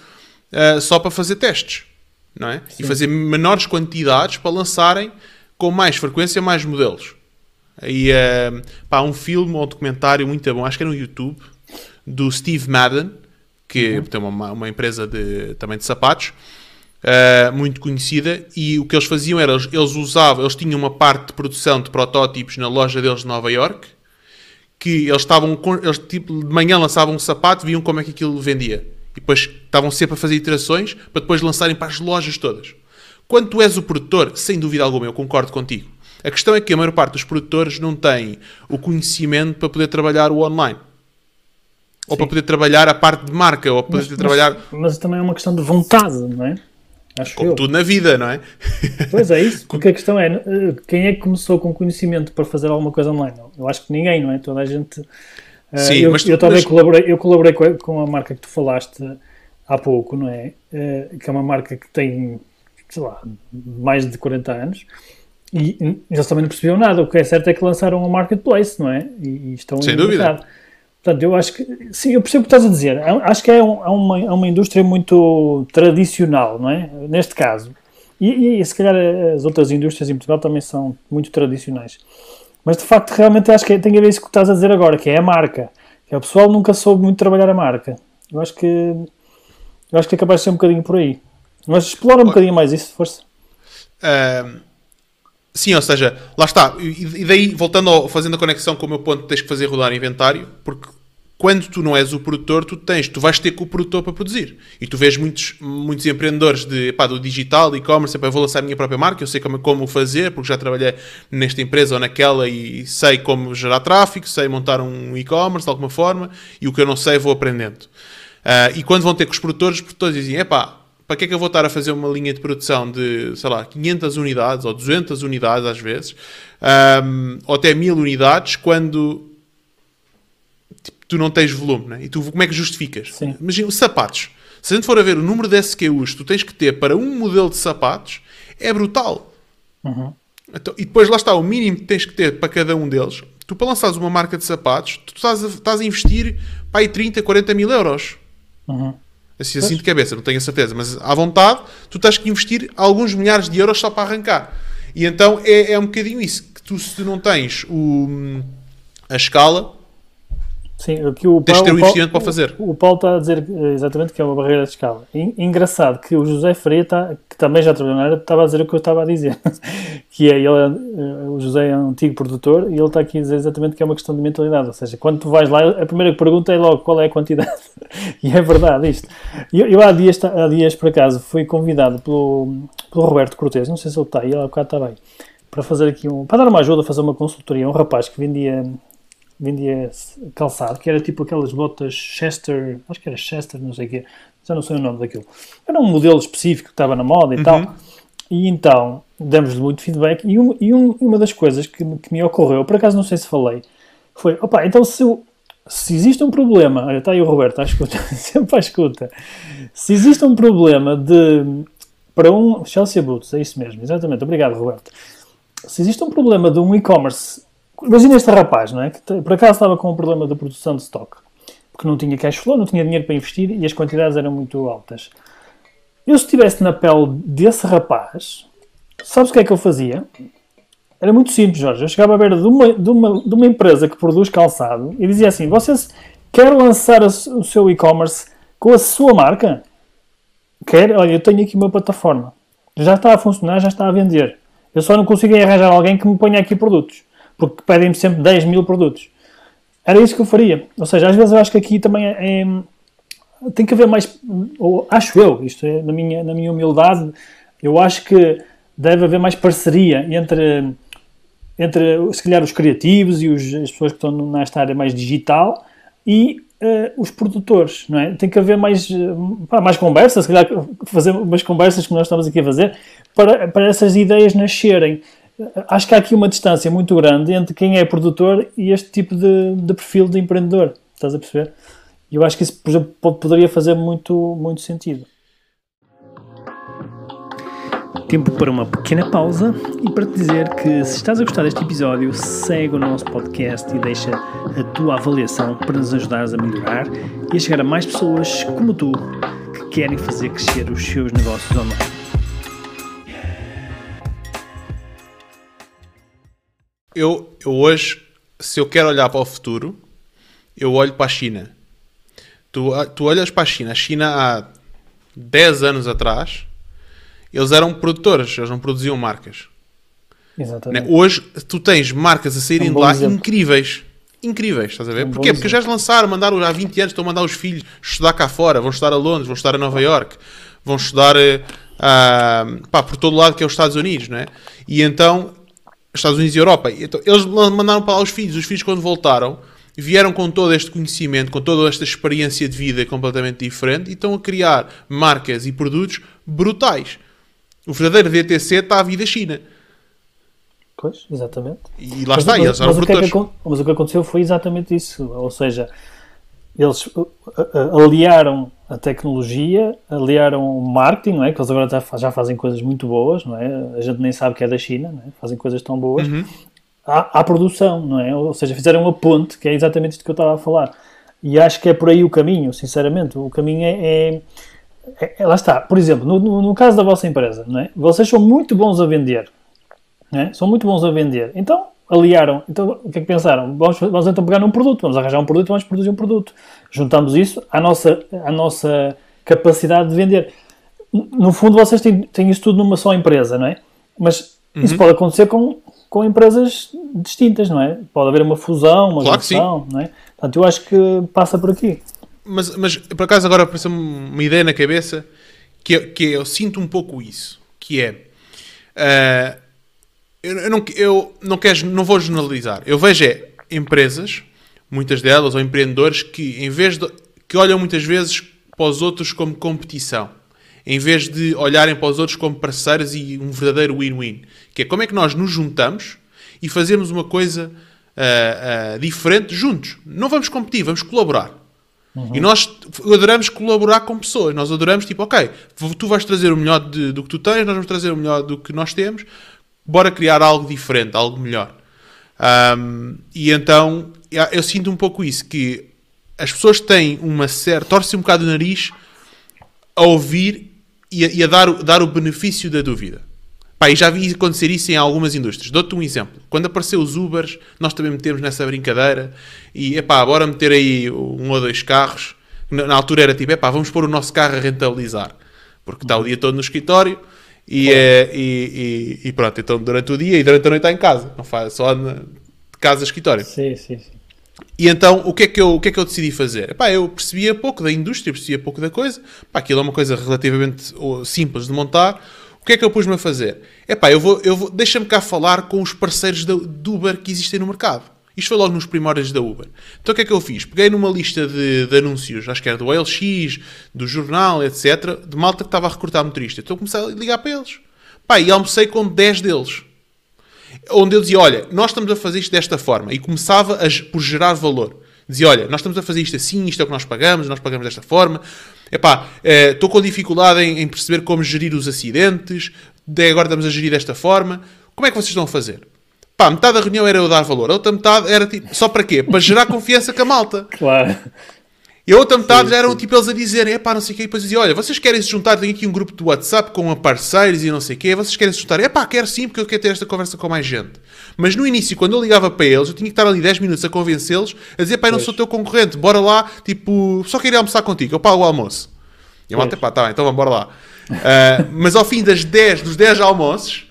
[SPEAKER 3] uh, só para fazer testes, não é? Sim. E fazer menores quantidades para lançarem com mais frequência mais modelos. E uh, pá, um filme ou um documentário muito bom, acho que era no YouTube, do Steve Madden, que uhum. tem uma, uma empresa de, também de sapatos, uh, muito conhecida, e o que eles faziam era, eles, eles usavam, eles tinham uma parte de produção de protótipos na loja deles de Nova York, que eles estavam, eles tipo, de manhã lançavam um sapato, viam como é que aquilo vendia. E depois estavam sempre a fazer iterações para depois lançarem para as lojas todas. Quando tu és o produtor, sem dúvida alguma, eu concordo contigo. A questão é que a maior parte dos produtores não tem o conhecimento para poder trabalhar o online. Ou
[SPEAKER 1] Sim.
[SPEAKER 3] para poder trabalhar a parte de marca, ou para
[SPEAKER 1] Mas,
[SPEAKER 3] poder trabalhar
[SPEAKER 1] mas, mas também é uma questão de vontade, não é? Acho
[SPEAKER 3] como
[SPEAKER 1] eu.
[SPEAKER 3] tudo na vida, não é?
[SPEAKER 1] Pois é isso, porque a questão é, eh, quem é que começou com conhecimento para fazer alguma coisa online? Eu acho que ninguém, não é? Toda a gente... eh,
[SPEAKER 3] Sim,
[SPEAKER 1] eu,
[SPEAKER 3] mas tu-
[SPEAKER 1] eu também
[SPEAKER 3] mas-
[SPEAKER 1] colaborei, eu colaborei com a, com a marca que tu falaste há pouco, não é? Eh, que é uma marca que tem, sei lá, mais de 40 anos e eles também não percebiam nada. O que é certo é que lançaram um marketplace, não é? E, e estão
[SPEAKER 3] Sem dúvida.
[SPEAKER 1] mercado. Portanto, eu acho que, sim, eu percebo o que estás a dizer. É- Acho que é, um- é uma, é uma indústria muito tradicional, não é? Neste caso. E, e se calhar as outras indústrias em Portugal também são muito tradicionais. Mas de facto, realmente acho que tem a ver isso que estás a dizer agora, que é a marca. Que é o pessoal nunca soube muito trabalhar a marca. Eu acho que eu acho que é capaz de ser um bocadinho por aí. Mas explora um bocadinho mais isso, força.
[SPEAKER 3] Ahm, sim, ou seja, lá está. E daí, voltando ao, fazendo a conexão com o meu ponto, tens que fazer rodar inventário, porque quando tu não és o produtor, tu tens, tu vais ter com o produtor para produzir. E tu vês muitos, muitos empreendedores de, pá, do digital, e-commerce, eu vou lançar a minha própria marca, eu sei como, como fazer, porque já trabalhei nesta empresa ou naquela e sei como gerar tráfego, sei montar um e-commerce de alguma forma, e o que eu não sei vou aprendendo. Ah, e quando vão ter com os produtores, os produtores dizem, epá, para que é que eu vou estar a fazer uma linha de produção de, sei lá, 500 unidades ou 200 unidades às vezes, ahm, ou até 1000 unidades, quando tipo, tu não tens volume, né? E tu como é que justificas?
[SPEAKER 1] Sim.
[SPEAKER 3] Imagina, os sapatos. Se a gente for a ver o número de SKUs que tu tens que ter para um modelo de sapatos, é brutal.
[SPEAKER 1] Uhum.
[SPEAKER 3] Então, e depois lá está, o mínimo que tens que ter para cada um deles. Tu, para lançares uma marca de sapatos, tu estás a, estás a investir para aí 30, 40 mil euros.
[SPEAKER 1] Uhum.
[SPEAKER 3] Assim, assim de cabeça, não tenho a certeza, mas à vontade, tu tens que investir alguns milhares de euros só para arrancar. E então é, é um bocadinho isso, que tu se tu não tens o, a escala,
[SPEAKER 1] Sim, o
[SPEAKER 3] Tens de ter
[SPEAKER 1] Paulo-
[SPEAKER 3] o investimento para fazer.
[SPEAKER 1] O, o Paulo está a dizer eh, exatamente que é uma barreira de escala. En- Engraçado que o José Faria, tá- que também já trabalhou na área, estava a dizer o que eu estava a dizer. que é, ele, eh, o José é um antigo produtor e ele está aqui a dizer exatamente que é uma questão de mentalidade. Ou seja, quando tu vais lá, a primeira pergunta é logo qual é a quantidade. e é verdade isto. Eu, eu há, dias, há dias, por acaso, fui convidado pelo, pelo Roberto Cortes, não sei se ele está, ele há bocado está bem, para fazer aqui um, para dar uma ajuda, fazer uma consultoria. Um rapaz que vendia vendia calçado, que era tipo aquelas botas Chester, acho que era Chester, não sei o quê, já não sei o nome daquilo. Era um modelo específico que estava na moda e tal. E então, demos-lhe muito feedback. E, um- e um- uma das coisas que, me- que me ocorreu, por acaso não sei se falei, foi: opa, então se, se existe um problema, olha, está aí o Roberto à escuta, sempre à escuta. Se existe um problema de. Para um. Chelsea Boots, é isso mesmo, exatamente. Obrigado, Roberto. Se existe um problema de um e-commerce. Imagina este rapaz, não é? Que por acaso estava com um problema de produção de stock. Porque não tinha cash flow, não tinha dinheiro para investir e as quantidades eram muito altas. Eu, se estivesse na pele desse rapaz, sabes o que é que eu fazia? Era muito simples, Jorge. Eu chegava a ver de uma, de uma, de uma empresa que produz calçado e dizia assim: Vocês querem lançar o seu e-commerce com a sua marca? Quer? Olha, eu tenho aqui uma plataforma. Já está a funcionar, já está a vender. Eu só não consigo arranjar alguém que me ponha aqui produtos. Porque pedem-me sempre 10 mil produtos. Era isso que eu faria. Ou seja, às vezes eu acho que aqui também é, é- tem que haver mais, ou acho eu, isto é na minha, na minha humildade, eu acho que deve haver mais parceria entre, entre se calhar os criativos e os, as pessoas que estão nesta área mais digital e eh, os produtores, não é? Tem que haver mais, eh, pá, mais conversas, se calhar fazer umas conversas como nós estamos aqui a fazer, para, para essas ideias nascerem. Acho que há aqui uma distância muito grande entre quem é produtor e este tipo de, de perfil de empreendedor. Estás a perceber? E eu acho que isso, por exemplo, po- poderia fazer muito, muito sentido. Tempo para uma pequena pausa e para te dizer que se estás a gostar deste episódio, segue o nosso podcast e deixa a tua avaliação para nos ajudares a melhorar e a chegar a mais pessoas como tu que querem fazer crescer os seus negócios online.
[SPEAKER 3] Eu, eu hoje, se eu quero olhar para o futuro, eu olho para a China. Tu, tu olhas para a China. A China há 10 anos atrás, eles eram produtores, eles não produziam marcas. né?
[SPEAKER 1] Exatamente.
[SPEAKER 3] Hoje, tu tens marcas a saírem
[SPEAKER 1] É um
[SPEAKER 3] de lá
[SPEAKER 1] exemplo.
[SPEAKER 3] incríveis. incríveis, estás a ver?
[SPEAKER 4] São
[SPEAKER 3] Porquê?
[SPEAKER 4] bons
[SPEAKER 3] Porque já lançaram, mandaram há 20 anos, estão a mandar os filhos estudar cá fora, vão estudar a Londres, vão estudar a Nova York, vão estudar ah, pá, por todo lado que é os Estados Unidos, não é? E então, Estados Unidos e Europa, então, eles mandaram para lá os filhos, os filhos quando voltaram, vieram com todo este conhecimento, com toda esta experiência de vida completamente diferente e estão a criar marcas e produtos brutais. O verdadeiro DTC está à vida China.
[SPEAKER 1] Pois, exatamente.
[SPEAKER 3] E lá
[SPEAKER 1] Mas,
[SPEAKER 3] está,
[SPEAKER 1] mas-
[SPEAKER 3] eles eram
[SPEAKER 1] mas o que é que mas o que aconteceu foi exatamente isso. Ou seja, eles uh, uh, aliaram a tecnologia, aliaram o marketing, não é? que eles agora já, fa- já fazem coisas muito boas, não é? a gente nem sabe que é da China, não é? fazem coisas tão boas,
[SPEAKER 3] Uhum.
[SPEAKER 1] à, à produção, não é? ou seja, fizeram uma ponte, que é exatamente isto que eu estava a falar. E acho que é por aí o caminho, sinceramente. O caminho é. é- é- é- lá está. Por exemplo, no, no- no caso da vossa empresa, não é? vocês são muito bons a vender né? são muito bons a vender. Então, aliaram. Então, o que é que pensaram? Vamos, vamos então pegar num produto, vamos arranjar um produto, vamos produzir um produto. Juntamos isso à nossa, à nossa capacidade de vender. No fundo, vocês têm, têm isso tudo numa só empresa, não é? Mas
[SPEAKER 3] Uhum.
[SPEAKER 1] isso pode acontecer com, com empresas distintas, não é? Pode haver uma fusão, uma
[SPEAKER 3] Claro
[SPEAKER 1] junção, não é? Portanto, eu acho que passa por aqui.
[SPEAKER 3] Mas, mas por acaso agora apareceu uma ideia na cabeça que, eu- que eu sinto um pouco isso, que é ah, eu, eu não, eu não, quero, não vou generalizar. Eu vejo é, empresas, muitas delas, ou empreendedores, que em vez de que olham muitas vezes para os outros como competição, em vez de olharem para os outros como parceiros e um verdadeiro win-win. Que é como é que nós nos juntamos e fazemos uma coisa ah, ah, diferente juntos. Não vamos competir, vamos colaborar. E nós adoramos colaborar com pessoas. Nós adoramos, tipo, ok, tu vais trazer o melhor de- do que tu tens, nós vamos trazer o melhor do que nós temos, bora criar algo diferente, algo melhor. Ahm, e então eu, eu sinto um pouco isso, que as pessoas têm uma certa. torcem um bocado o nariz a ouvir e a, e a dar, o- dar o benefício da dúvida. Pá, e já vi acontecer isso em algumas indústrias. Dou-te um exemplo. Quando apareceu os Ubers, nós também metemos nessa brincadeira e, epá, bora meter aí um ou dois carros. Na, na altura era tipo, epá, vamos pôr o nosso carro a rentabilizar. Porque está o dia todo no escritório e, eh, e, e- e pronto, então durante o dia e durante a noite está em casa. Não faz só de casa a escritório.
[SPEAKER 1] Sim, sim, sim.
[SPEAKER 3] E então, o que é que eu, o que é que eu decidi fazer? Epá, eu percebia pouco da indústria, percebia pouco da coisa. Pá, aquilo é uma coisa relativamente simples de montar. O que é que eu pus-me a fazer? Epá, eu vou, eu vou, deixa-me cá falar com os parceiros da, do Uber que existem no mercado. Isto foi logo nos primórdios da Uber. Então o que é que eu fiz? Peguei numa lista de, de anúncios, acho que era do LX, do jornal, etc., de malta que estava a recrutar motorista. Então comecei a ligar para eles. Pá, e almocei com 10 deles onde eu dizia, olha, nós estamos a fazer isto desta forma, e começava a por gerar valor. Dizia, olha, nós estamos a fazer isto assim, isto é o que nós pagamos, nós pagamos desta forma. Epá, eh, estou com dificuldade em, em perceber como gerir os acidentes, de agora estamos a gerir desta forma. Como é que vocês estão a fazer? Pá, metade da reunião era eu dar valor, a outra metade era tipo, só para quê? Para gerar confiança com a malta.
[SPEAKER 1] Claro.
[SPEAKER 3] E a outra metade já eram tipo eles a dizerem, epá, não sei o quê, e depois diziam, olha, vocês querem se juntar, tem aqui um grupo de WhatsApp com parceiros e não sei o quê, vocês querem se juntar? Epá, quero sim, porque eu quero ter esta conversa com mais gente. Mas no início, quando eu ligava para eles, eu tinha que estar ali 10 minutos a convencê-los, a dizer, pá, eu não sou teu concorrente, bora lá, tipo, só queria almoçar contigo, eu pago o almoço. E a malta, pá, tá bem, então vamos, bora lá. Ah, mas ao fim das 10, dos 10 almoços,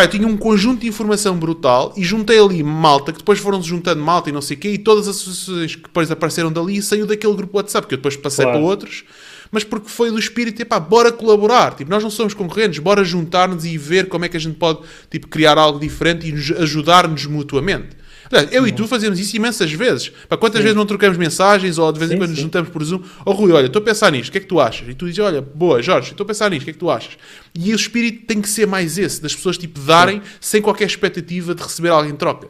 [SPEAKER 3] Pá, eu tinha um conjunto de informação brutal e juntei ali malta, que depois foram-se juntando malta e não sei o quê, e todas as associações que depois apareceram dali e saiu daquele grupo WhatsApp, que eu depois passei
[SPEAKER 1] Claro.
[SPEAKER 3] para outros, mas porque foi do espírito, pá, bora colaborar. Tipo, nós não somos concorrentes, bora juntar-nos e ver como é que a gente pode, tipo, criar algo diferente e nos ajudar-nos mutuamente. Eu e tu fazemos isso imensas vezes. Pá, quantas vezes não trocamos mensagens ou de vez em
[SPEAKER 1] Sim,
[SPEAKER 3] quando nos
[SPEAKER 1] sim.
[SPEAKER 3] juntamos por Zoom? Oh Rui, olha, estou a pensar nisto, o que é que tu achas? E tu dizes, olha, boa, Jorge, estou a pensar nisto, o que é que tu achas? E o espírito tem que ser mais esse, das pessoas tipo darem sem qualquer expectativa de receber algo em troca.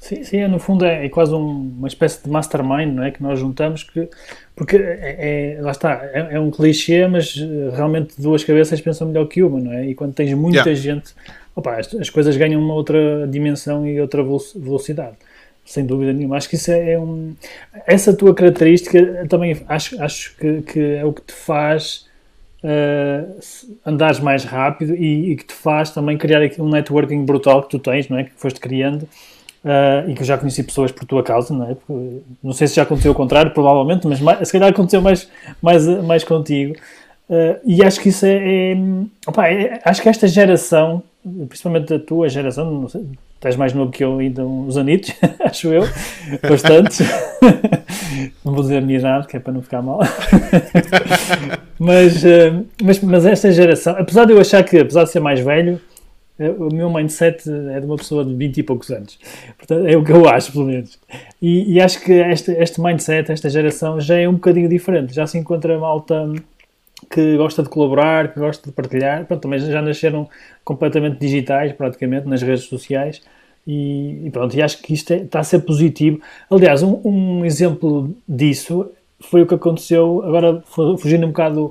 [SPEAKER 1] Sim, sim, é, no fundo é, é quase um- uma espécie de mastermind, não é? Que nós juntamos, que, porque é, é- lá está, é, é um clichê, mas eh, realmente duas cabeças pensam melhor que uma, não é? E quando tens muita
[SPEAKER 3] Yeah.
[SPEAKER 1] gente, opa, as, as coisas ganham uma outra dimensão e outra velo- velocidade, sem dúvida nenhuma. Acho que isso é, é um. Essa tua característica também acho, acho que, que é o que te faz. eh, andares mais rápido e, e que te faz também criar um networking brutal que tu tens, não é? Que foste criando ah, e que eu já conheci pessoas por tua causa, não é? Porque, não sei se já aconteceu o contrário, provavelmente, mas mais, se calhar aconteceu mais, mais, mais contigo. Ah, e acho que isso é, é, opá, é- Acho que esta geração, principalmente a tua geração, não sei, és mais novo que eu ainda uns anitos, acho eu, bastante. não vou dizer a minha idade, que é para não ficar mal. mas, uh, mas, mas esta geração, apesar de eu achar que, apesar de ser mais velho, uh, o meu mindset é de uma pessoa de 20 e poucos anos. Portanto, é o que eu acho, pelo menos. E, e acho que este, este mindset, esta geração, já é um bocadinho diferente. Já se encontra malta que gosta de colaborar, que gosta de partilhar. Pronto, também já nasceram completamente digitais, praticamente, nas redes sociais. E, e pronto, e acho que isto é, está a ser positivo. Aliás, um, um, exemplo disso foi o que aconteceu, agora fugindo um bocado do,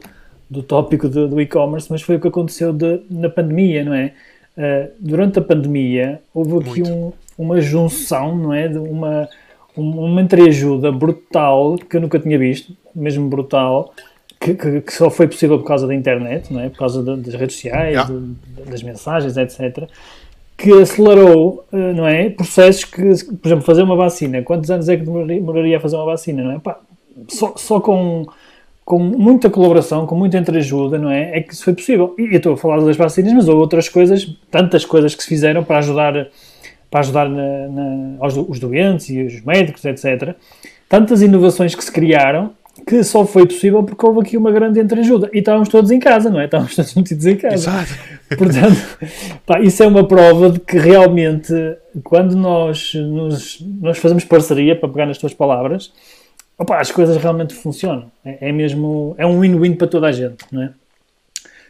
[SPEAKER 1] do tópico do, do e-commerce, mas foi o que aconteceu de, na pandemia, não é? Uh, durante a pandemia houve aqui um, uma junção, não é? De uma, uma entreajuda brutal que eu nunca tinha visto, mesmo brutal, que, que, que, só foi possível por causa da internet, não é? por causa de, das redes sociais, yeah. de, das mensagens, etc. Que acelerou, eh, não é? Processos que, por exemplo, fazer uma vacina. Quantos anos é que demoraria a fazer uma vacina, não é? Pá, só, só com, com muita colaboração, com muita entreajuda, não é? É que isso foi possível. E eu estou a falar das vacinas, mas houve outras coisas, tantas coisas que se fizeram para ajudar, para ajudar na, na, aos, os doentes e os médicos, etc. Tantas inovações que se criaram que só foi possível porque houve aqui uma grande entreajuda. E estávamos todos em casa, não é? Estávamos todos metidos em casa.
[SPEAKER 3] Exato.
[SPEAKER 1] Portanto, pá, isso é uma prova de que realmente, quando nós, nos, nós fazemos parceria, para pegar nas tuas palavras, opa, as coisas realmente funcionam. É, é mesmo, é um win-win para toda a gente, não é?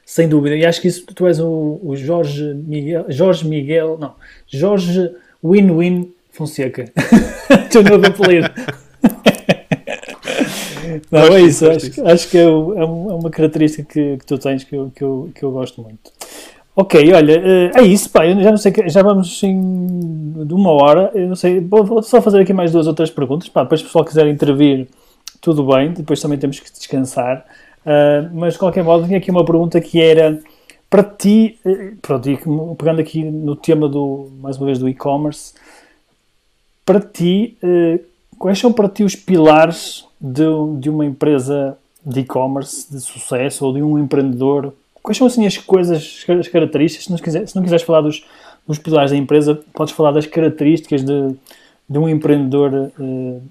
[SPEAKER 1] Sem dúvida. E acho que isso, tu és o, o Jorge Miguel, Jorge Miguel, não, Jorge Win-Win Fonseca. Teu novo apelido. Não, é isso. Acho, acho, que é, é, uma característica que, que tu tens que eu, que, eu, que eu gosto muito. Ok, olha, eh, é isso, pá, já não sei, já vamos assim de uma hora, eu não sei, vou só fazer aqui mais duas ou três perguntas, pá, depois se o pessoal quiser intervir, tudo bem, depois também temos que descansar, uh, mas de qualquer modo tinha aqui uma pergunta que era, para ti, eh, pronto, pegando aqui no tema do, mais uma vez, do e-commerce, para ti, uh, quais são para ti os pilares de, de uma empresa de e-commerce de sucesso ou de um empreendedor? Quais são assim as coisas, as características? Se não, se não quiseres falar dos, dos pilares da empresa, podes falar das características de, de um empreendedor uh,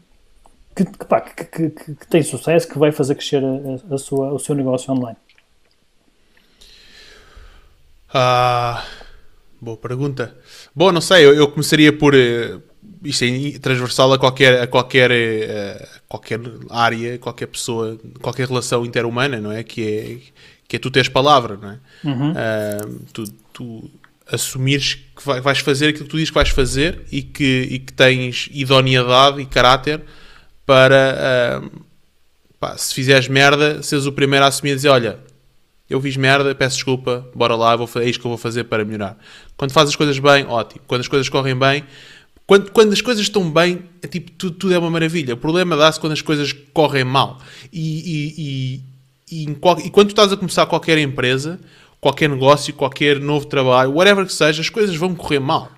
[SPEAKER 1] que, que, pá, que, que, tem sucesso, que vai fazer crescer a, a sua, o seu negócio online.
[SPEAKER 3] Ah, boa pergunta. Bom, não sei, eu, eu começaria por, eh, isto é transversal a qualquer, a qualquer, a eh, qualquer área, qualquer pessoa, qualquer relação interhumana, não é? Que é, que é tu teres palavra, não é? Uhum. Uh, tu, tu assumires que vais fazer aquilo que tu dizes que vais fazer e que, e que tens idoneidade e caráter para, uh, pá, se fizeres merda, seres o primeiro a assumir e dizer, olha, eu fiz merda, peço desculpa, bora lá, vou, é isto que eu vou fazer para melhorar. Quando fazes as coisas bem, ótimo. Quando as coisas correm bem, quando, quando as coisas estão bem, é tipo, tudo, tudo é uma maravilha. O problema dá-se quando as coisas correm mal. E, e, e, e, e quando tu estás a começar qualquer empresa, qualquer negócio, qualquer novo trabalho, whatever que seja, as coisas vão correr mal.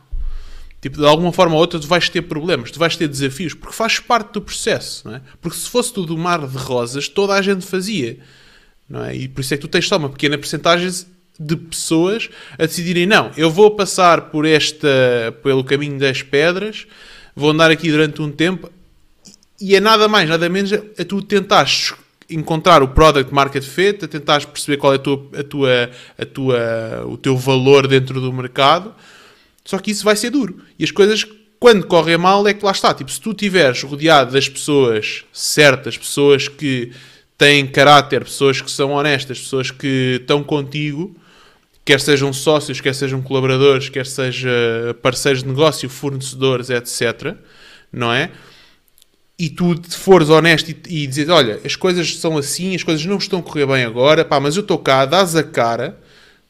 [SPEAKER 3] Tipo, de alguma forma ou outra, tu vais ter problemas, tu vais ter desafios, porque faz parte do processo, não é? Porque se fosse tudo um mar de rosas, toda a gente fazia, não é? E por isso é que tu tens só uma pequena porcentagem de pessoas a decidirem, não, eu vou passar por esta, pelo caminho das pedras, vou andar aqui durante um tempo e é nada mais, nada menos a tu tentares encontrar o product market fit, a tentares perceber qual é a tua, a tua, a tua, o teu valor dentro do mercado, só que isso vai ser duro. E as coisas, quando correm mal, é que lá está. Tipo, se tu estiveres rodeado das pessoas certas, pessoas que têm caráter, pessoas que são honestas, pessoas que estão contigo, quer sejam sócios, quer sejam colaboradores, quer sejam parceiros de negócio, fornecedores, etc. Não é? E tu fores honesto e, e dizes, olha, as coisas são assim, as coisas não estão a correr bem agora, pá, mas eu estou cá, dás a cara,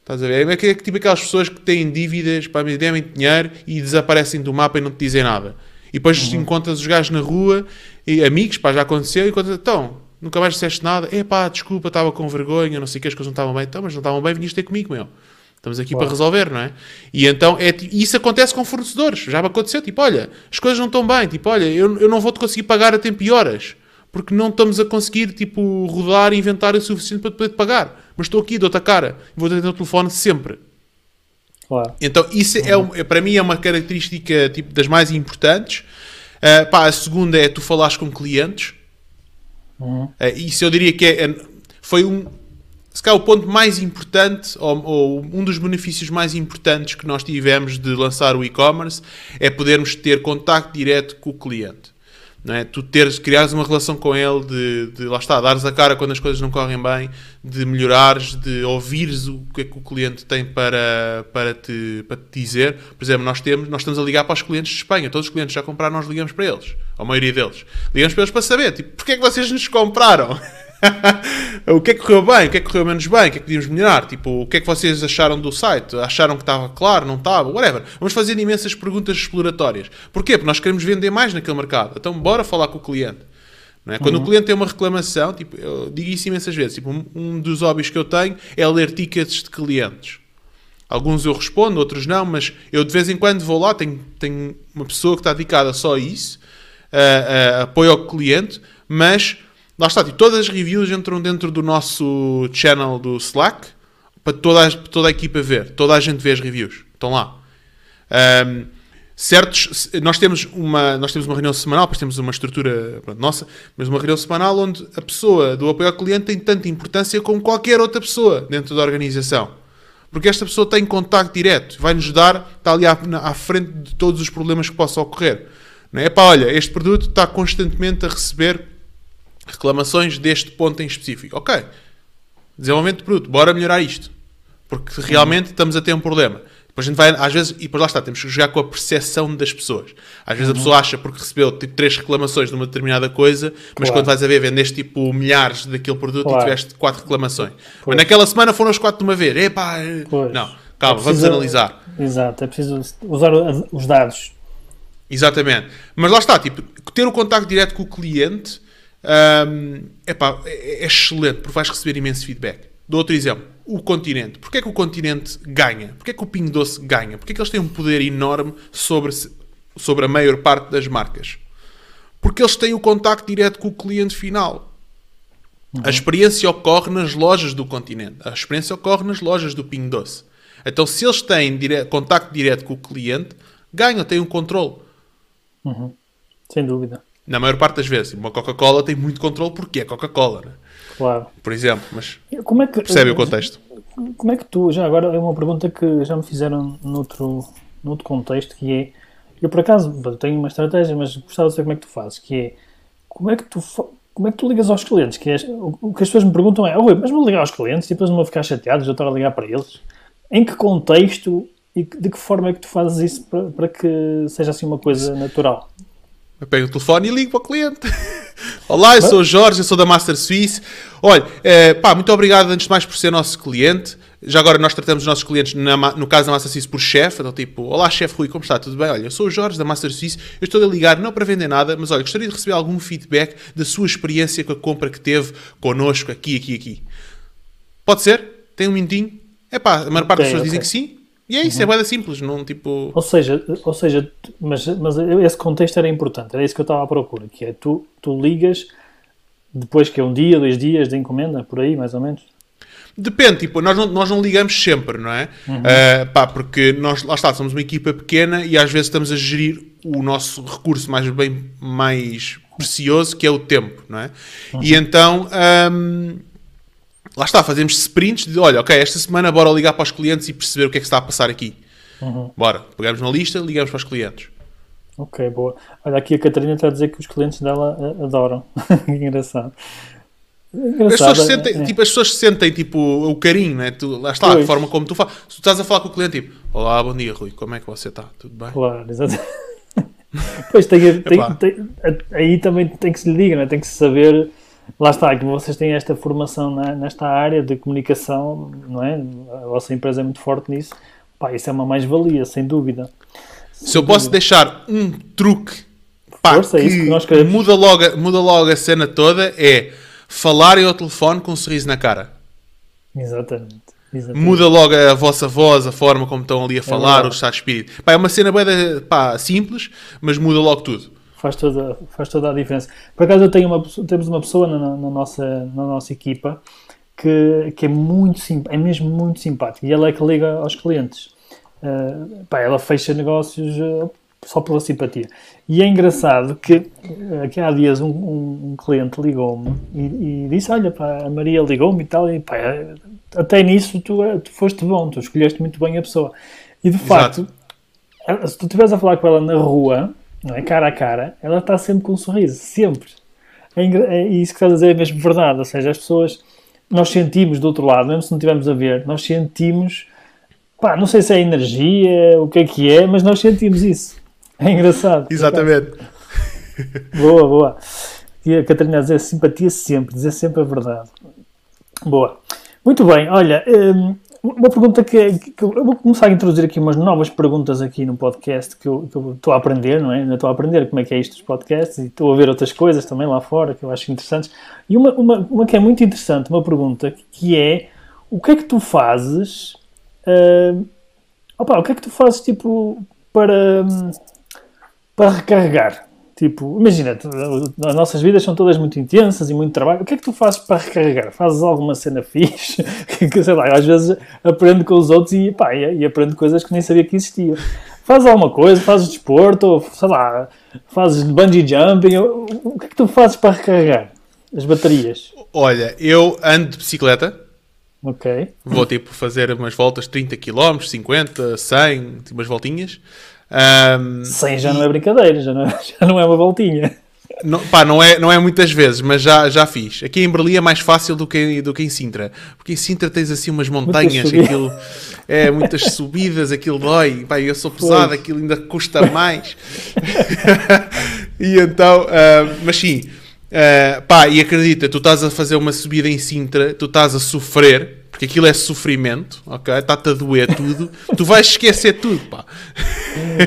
[SPEAKER 3] estás a ver? É, é tipo aquelas pessoas que têm dívidas, pá, me devem dinheiro e desaparecem do mapa e não te dizem nada. E depois uhum. encontras os gajos na rua, e amigos, pá, já aconteceu, e encontras, então, nunca mais disseste nada, é pá, desculpa, estava com vergonha, não sei o que, as coisas não estavam bem, então, mas não estavam bem, viniste ter comigo, meu. Estamos aqui para resolver, não é? E então, é, isso acontece com fornecedores. Já me aconteceu, tipo, olha, as coisas não estão bem, tipo, olha, eu, eu não vou-te conseguir pagar a tempo e horas, porque não estamos a conseguir, tipo, rodar inventar o suficiente para poder te pagar. Mas estou aqui, dou-te a cara, vou ter o telefone sempre.
[SPEAKER 1] Claro.
[SPEAKER 3] Então, isso é, um- é- para mim é uma característica tipo, das mais importantes. Ah, pá, a segunda é tu falares com clientes. Ah, isso eu diria que é, é- foi um, se calhar o ponto mais importante, ou, ou um dos benefícios mais importantes que nós tivemos de lançar o e-commerce, é podermos ter contacto direto com o cliente. Não é? Tu teres, criares uma relação com ele, de, de lá está, dares a cara quando as coisas não correm bem, de melhorares, de ouvires o que é que o cliente tem para, para, te, para te dizer. Por exemplo, nós, temos, nós estamos a ligar para os clientes de Espanha, todos os clientes já compraram, nós ligamos para eles, a maioria deles. Ligamos para eles para saber, tipo, porque é que vocês nos compraram? o que é que correu bem, o que é que correu menos bem, o que é que podíamos melhorar, tipo, o que é que vocês acharam do site, acharam que estava claro, não estava, whatever. Vamos fazer imensas perguntas exploratórias. Porquê? Porque nós queremos vender mais naquele mercado. Então, bora falar com o cliente. É? Quando o cliente tem uma reclamação, tipo, eu digo isso imensas vezes, tipo, um, um dos hobbies que eu tenho é ler tickets de clientes. Alguns eu respondo, outros não, mas eu de vez em quando vou lá, tenho, tenho uma pessoa que está dedicada só a isso, a, a apoio ao cliente, mas lá está, tipo, todas as reviews entram dentro do nosso channel do Slack para toda a, toda a equipa ver. Toda a gente vê as reviews. Estão lá. Ahm, certos, nós temos uma nós temos uma reunião semanal, depois temos uma estrutura pronto, nossa, mas uma reunião semanal onde a pessoa do apoio ao cliente tem tanta importância como qualquer outra pessoa dentro da organização. Porque esta pessoa tem contacto direto, vai-nos dar, está ali à, à frente de todos os problemas que possam ocorrer. Não é pá, olha, este produto está constantemente a receber reclamações deste ponto em específico. Ok, desenvolvimento de produto, bora melhorar isto. Porque realmente estamos a ter um problema. Depois a gente vai, às vezes, e depois lá está, temos que jogar com a percepção das pessoas. Às vezes a pessoa acha porque recebeu tipo três reclamações de uma determinada coisa, mas
[SPEAKER 1] Claro.
[SPEAKER 3] quando vais a ver, vendeste tipo milhares daquele produto
[SPEAKER 1] Claro.
[SPEAKER 3] e tiveste quatro reclamações. Mas
[SPEAKER 1] Pois.
[SPEAKER 3] naquela semana foram os quatro de uma vez. Epá,
[SPEAKER 1] Pois.
[SPEAKER 3] não, calma,
[SPEAKER 1] É
[SPEAKER 3] vamos
[SPEAKER 1] preciso-
[SPEAKER 3] analisar.
[SPEAKER 1] Exato, é preciso usar os dados.
[SPEAKER 3] Exatamente. Mas lá está, tipo, ter o contacto direto com o cliente hum, epá, é, é excelente, porque vais receber imenso feedback. Dou outro exemplo. O continente. Porquê é que o continente ganha? Porquê é que o Pingo Doce ganha? Porquê é que eles têm um poder enorme sobre, sobre a maior parte das marcas? Porque eles têm o contacto direto com o cliente final. A experiência ocorre nas lojas do continente. A experiência ocorre nas lojas do Pingo Doce. Então, se eles têm dire... contacto direto com o cliente, ganham, têm um controle.
[SPEAKER 1] Sem dúvida.
[SPEAKER 3] Na maior parte das vezes. Uma Coca-Cola tem muito controle porque é Coca-Cola, né?
[SPEAKER 1] Claro.
[SPEAKER 3] por exemplo. Mas
[SPEAKER 1] Como é que,
[SPEAKER 3] percebe o contexto.
[SPEAKER 1] Como é que tu, já agora é uma pergunta que já me fizeram noutro, noutro contexto, que é, eu por acaso tenho uma estratégia, mas gostava de saber como é que tu fazes, que é, como é que tu, como é que tu ligas aos clientes? Que é, o, que as pessoas me perguntam é, Rui, mas vou ligar aos clientes e depois não vou ficar chateados de eu estar a ligar para eles? Em que contexto e de que forma é que tu fazes isso para, para que seja assim uma coisa natural?
[SPEAKER 3] Eu pego o telefone e ligo para o cliente. Olá, eu sou o Jorge, eu sou da Master Suisse. Olha, eh, pá, muito obrigado antes de mais por ser nosso cliente. Já agora nós tratamos os nossos clientes, na no caso da Master Suisse, por chefe. Então, tipo, olá, chefe Rui, como está? Tudo bem? Olha, eu sou o Jorge da Master Suisse. Eu estou a ligar não para vender nada, mas olha, gostaria de receber algum feedback da sua experiência com a compra que teve connosco aqui, aqui, aqui. Pode ser? Tem um minutinho? É pá, a maior parte das pessoas dizem
[SPEAKER 1] ok.
[SPEAKER 3] que sim. E é isso, é bem simples. Não, tipo...
[SPEAKER 1] Ou seja, ou seja mas, mas esse contexto era importante, era isso que eu estava à procura, que é tu, tu ligas depois que é um dia, dois dias de encomenda, por aí, mais ou menos.
[SPEAKER 3] Depende, tipo, nós não, nós não ligamos sempre, não é? Ah, pá, porque nós, lá está, somos uma equipa pequena e às vezes estamos a gerir o nosso recurso mais bem mais precioso, que é o tempo, não é? E então, ahm, lá está, fazemos sprints de, olha, ok, esta semana bora ligar para os clientes e perceber o que é que está a passar aqui. Bora, pegamos uma lista, ligamos para os clientes.
[SPEAKER 1] Ok, boa. Olha, aqui a Catarina está a dizer que os clientes dela a- adoram. que engraçado.
[SPEAKER 3] As
[SPEAKER 1] Engraçado.
[SPEAKER 3] pessoas, sentem,
[SPEAKER 1] é,
[SPEAKER 3] tipo, as pessoas sentem tipo, o carinho, né? tu, lá está, a
[SPEAKER 1] Pois.
[SPEAKER 3] forma como tu falas. Se tu estás a falar com o cliente, tipo, olá, bom dia, Rui, como é que você está? Tudo bem?
[SPEAKER 1] Claro, exato. pois tem, tem, tem- aí também tem que se lhe diga, não é? tem que se saber. Lá está, que vocês têm esta formação na- nesta área de comunicação, não é? A vossa empresa é muito forte nisso. Pá, isso é uma mais-valia, sem dúvida.
[SPEAKER 3] Se eu posso deixar um truque pá,
[SPEAKER 1] Força, é isso que nós queremos.
[SPEAKER 3] muda, logo, a- muda logo a cena toda, é falarem ao telefone com um sorriso na cara.
[SPEAKER 1] Exatamente. exatamente.
[SPEAKER 3] Muda logo a vossa voz, a forma como estão ali a falar,
[SPEAKER 1] É
[SPEAKER 3] o estado de espírito. Pá, é uma cena bem da- pá, simples, mas muda logo tudo.
[SPEAKER 1] Faz toda, faz toda a diferença. Por acaso eu tenho uma, temos uma pessoa na, na nossa, na nossa equipa que, que é muito é mesmo muito simpática e ela é que liga aos clientes. Uh, pá, ela fecha negócios uh, só pela simpatia. E é engraçado que, uh, que há dias um, um, um cliente ligou-me e, e, disse: Olha, pá, a Maria ligou-me e tal, e pá, até nisso tu, tu foste bom, tu escolheste muito bem a pessoa. E de Exato. facto, se tu estiveres a falar com ela na rua, não é? cara a cara, ela está sempre com um sorriso, sempre. É, é isso que estás a dizer é mesmo verdade, ou seja, as pessoas, nós sentimos do outro lado, mesmo se não estivermos a ver, nós sentimos, pá, não sei se é energia, o que é que é, mas nós sentimos isso. É engraçado.
[SPEAKER 3] Exatamente.
[SPEAKER 1] Boa, boa. E a Catarina a dizer simpatia sempre, dizer sempre a verdade. Boa. Muito bem, olha, hum, uma pergunta que, que, eu vou começar a introduzir aqui umas novas perguntas aqui no podcast que eu, que eu estou a aprender, não é? Ainda estou a aprender como é que é isto dos podcasts e estou a ver outras coisas também lá fora que eu acho interessantes. E uma, uma, uma que é muito interessante, uma pergunta que é o que é que tu fazes? Uh, opa, o que é que tu fazes tipo para, para recarregar? Tipo, imagina, as nossas vidas são todas muito intensas e muito trabalho. O que é que tu fazes para recarregar? Fazes alguma cena fixe? que, sei lá, às vezes aprendo com os outros e, pá, e, e aprendo coisas que nem sabia que existiam. Fazes alguma coisa, fazes desporto, ou, sei lá, fazes bungee jumping. O que é que tu fazes para recarregar as baterias?
[SPEAKER 3] Olha, eu ando de bicicleta.
[SPEAKER 1] Ok.
[SPEAKER 3] Vou tipo fazer umas voltas 30 km, 50, 100, umas voltinhas. Um,
[SPEAKER 1] 100 já e... não é brincadeira, já não é, já não é uma voltinha.
[SPEAKER 3] Não, pá, não é, não é muitas vezes, mas já, já fiz. Aqui em Berlim é mais fácil do que, do que em Sintra. Porque em Sintra tens assim umas montanhas, aquilo é muitas subidas, aquilo dói. Pá, eu sou pesado, pois. aquilo ainda custa mais. e então, uh, mas sim, uh, pá, e acredita, tu estás a fazer uma subida em Sintra, tu estás a sofrer porque aquilo é sofrimento, ok? Está-te a doer tudo, tu vais esquecer tudo, pá.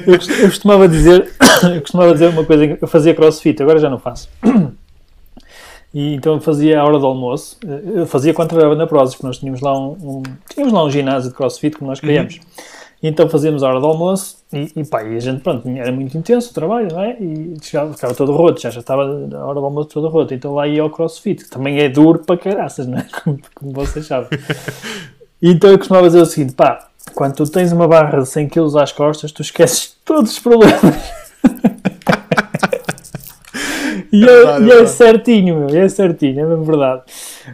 [SPEAKER 1] Eu, eu, costumava dizer, eu costumava dizer uma coisa, eu fazia crossfit, agora já não faço. E então eu fazia a hora do almoço, eu fazia quando trabalhava na Prozis, porque nós tínhamos lá um, um, tínhamos lá um ginásio de crossfit que nós criamos. Uhum. Então fazíamos a hora do almoço e, e pá, e a gente, pronto, era muito intenso o trabalho, não é? E chegava, ficava todo roto, já, já estava a hora do almoço todo roto. Então lá ia ao crossfit, que também é duro para caraças, não é? Como, como vocês sabem. então eu costumava dizer o seguinte, pá, quando tu tens uma barra de 100 kg às costas, tu esqueces todos os problemas. e, é, e é certinho, meu, é certinho, é mesmo verdade.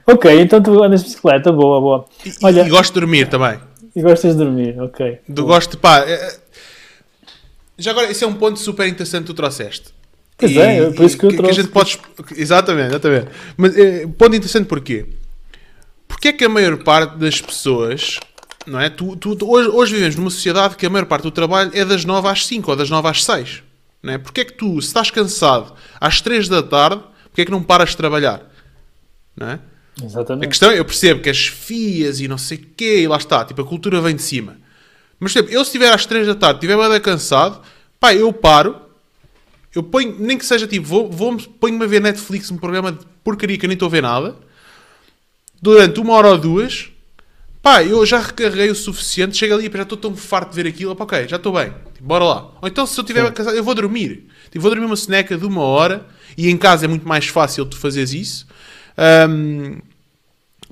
[SPEAKER 1] Ok, então tu andas de bicicleta, boa, boa.
[SPEAKER 3] Olha, e, e gosto de dormir também.
[SPEAKER 1] E gostas de dormir, ok.
[SPEAKER 3] Do gosto, pá. É, é... Já agora, esse é um ponto super interessante que tu trouxeste.
[SPEAKER 1] Pois e, é, por isso que eu
[SPEAKER 3] que,
[SPEAKER 1] trouxe.
[SPEAKER 3] Que a gente pode... Exatamente, exatamente. Mas é, ponto interessante porquê? Porque é que a maior parte das pessoas, não é? Tu, tu, tu, hoje, hoje vivemos numa sociedade que a maior parte do trabalho é das 9 às 5 ou das 9 às 6. Não é? Porque é que tu, se estás cansado às 3 da tarde, porque é que não paras de trabalhar? Não é?
[SPEAKER 1] Exatamente.
[SPEAKER 3] A questão, eu percebo que as fias e não sei o quê, e lá está, tipo, a cultura vem de cima. Mas, exemplo, eu se estiver às 3 da tarde, estiver bem cansado, pá, eu paro, eu ponho, nem que seja tipo, vou, vou ponho-me a ver Netflix, um programa de porcaria que eu nem estou a ver nada, durante uma hora ou duas, pá, eu já recarreguei o suficiente, chego ali e já estou tão farto de ver aquilo, pá, ok, já estou bem, tipo, bora lá. Ou então, se eu estiver cansado, eu vou dormir. Tipo, vou dormir uma soneca de uma hora, e em casa é muito mais fácil tu fazeres isso. Um,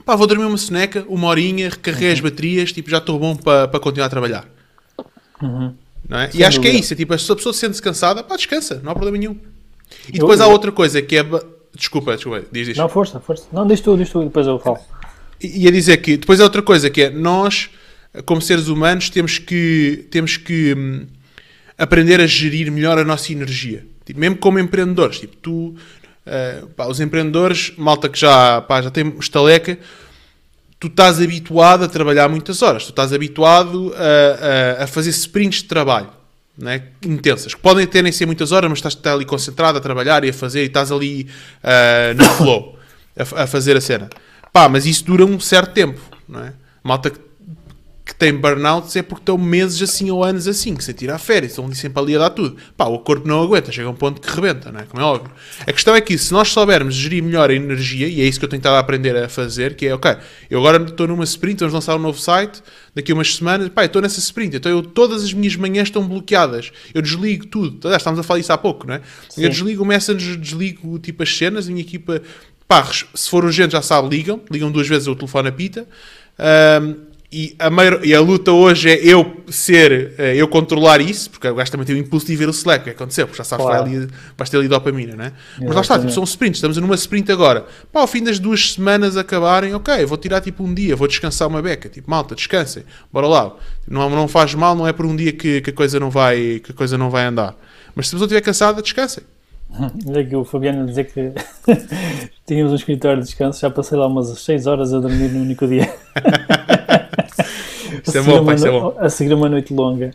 [SPEAKER 3] pá, vou dormir uma soneca, uma horinha, recarreguei uhum. as baterias, tipo, já estou bom para pa continuar a trabalhar.
[SPEAKER 1] Uhum.
[SPEAKER 3] Não é? E acho que é isso, é tipo, se a pessoa se sente cansada, pá, descansa, não há problema nenhum. E depois eu, há outra coisa que é. Desculpa, desculpa, diz isto.
[SPEAKER 1] Não, força, força. Não, diz tu, diz tu, depois eu falo.
[SPEAKER 3] E a dizer que depois há outra coisa que é nós, como seres humanos, temos que, temos que hum, aprender a gerir melhor a nossa energia. Tipo, mesmo como empreendedores. Tipo, tu Uh, pá, os empreendedores, malta que já, pá, já tem estaleca, tu estás habituado a trabalhar muitas horas, tu estás habituado a, a, a fazer sprints de trabalho né, intensas, que podem ter nem ser muitas horas, mas estás, estás ali concentrado a trabalhar e a fazer e estás ali uh, no flow a, a, fazer a cena. Pá, mas isso dura um certo tempo, não é? Malta que que tem burnouts é porque estão meses assim ou anos assim, que sem tirar férias, estão sempre ali a dar tudo. Pá, o corpo não aguenta, chega a um ponto que rebenta, não é? Como é óbvio. A questão é que se nós soubermos gerir melhor a energia, e é isso que eu tenho estado a aprender a fazer, que é, ok, eu agora estou numa sprint, vamos lançar um novo site, daqui a umas semanas, pá, eu estou nessa sprint, então eu, todas as minhas manhãs estão bloqueadas, eu desligo tudo, estamos a falar isso há pouco, não é? Sim. Eu desligo o Messenger, desligo tipo as cenas, a minha equipa, pá, se for urgente já sabe, ligam, ligam duas vezes o telefone apita, um, e, a maior- e a luta hoje é eu ser, eh, eu controlar isso, porque o gajo também tem o impulso de ver o Slack, o que aconteceu, porque já sabes que
[SPEAKER 1] Claro.
[SPEAKER 3] ali, vais ter ali dopamina, né? Mas lá está, tipo, são sprints, estamos numa sprint agora. Pá, ao fim das duas semanas acabarem, ok, vou tirar tipo um dia, vou descansar uma beca, tipo, malta, descansem, bora lá. Não, não faz mal, não é por um dia que, que a coisa não vai, que a coisa não vai andar. Mas se a pessoa estiver cansada, descansem.
[SPEAKER 1] Olha aqui o Fabiano a dizer que tínhamos um escritório de descanso, já passei lá umas 6 horas a dormir num único dia.
[SPEAKER 3] Isso é
[SPEAKER 1] A
[SPEAKER 3] bom, é bom.
[SPEAKER 1] A seguir uma noite longa.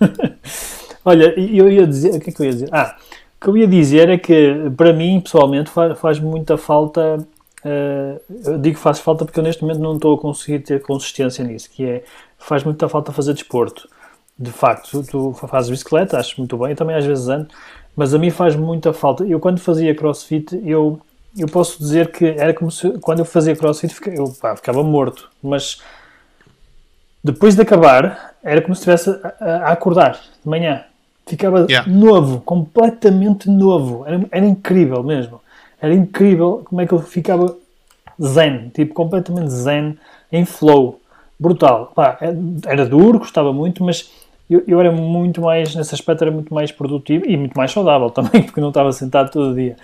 [SPEAKER 1] Olha, eu ia dizer, o que é que eu ia dizer? Ah, o que eu ia dizer é que, para mim, pessoalmente, fa- faz, muita falta. eh, eu digo que faz falta porque eu neste momento não estou a conseguir ter consistência nisso, que é, faz muita falta fazer desporto. De facto, tu, fazes bicicleta, acho muito bem, eu também às vezes ando, mas a mim faz muita falta. Eu quando fazia crossfit, eu, eu posso dizer que era como se, quando eu fazia crossfit, eu pá, ficava morto, mas depois de acabar, era como se estivesse a, a- acordar de manhã. Ficava
[SPEAKER 3] Yeah.
[SPEAKER 1] novo, completamente novo. Era, era incrível mesmo. Era incrível como é que eu ficava zen, tipo, completamente zen, em flow. Brutal. Pá, é- era duro, gostava muito, mas eu, eu era muito mais, nesse aspecto, era muito mais produtivo e muito mais saudável também, porque não estava sentado todo dia.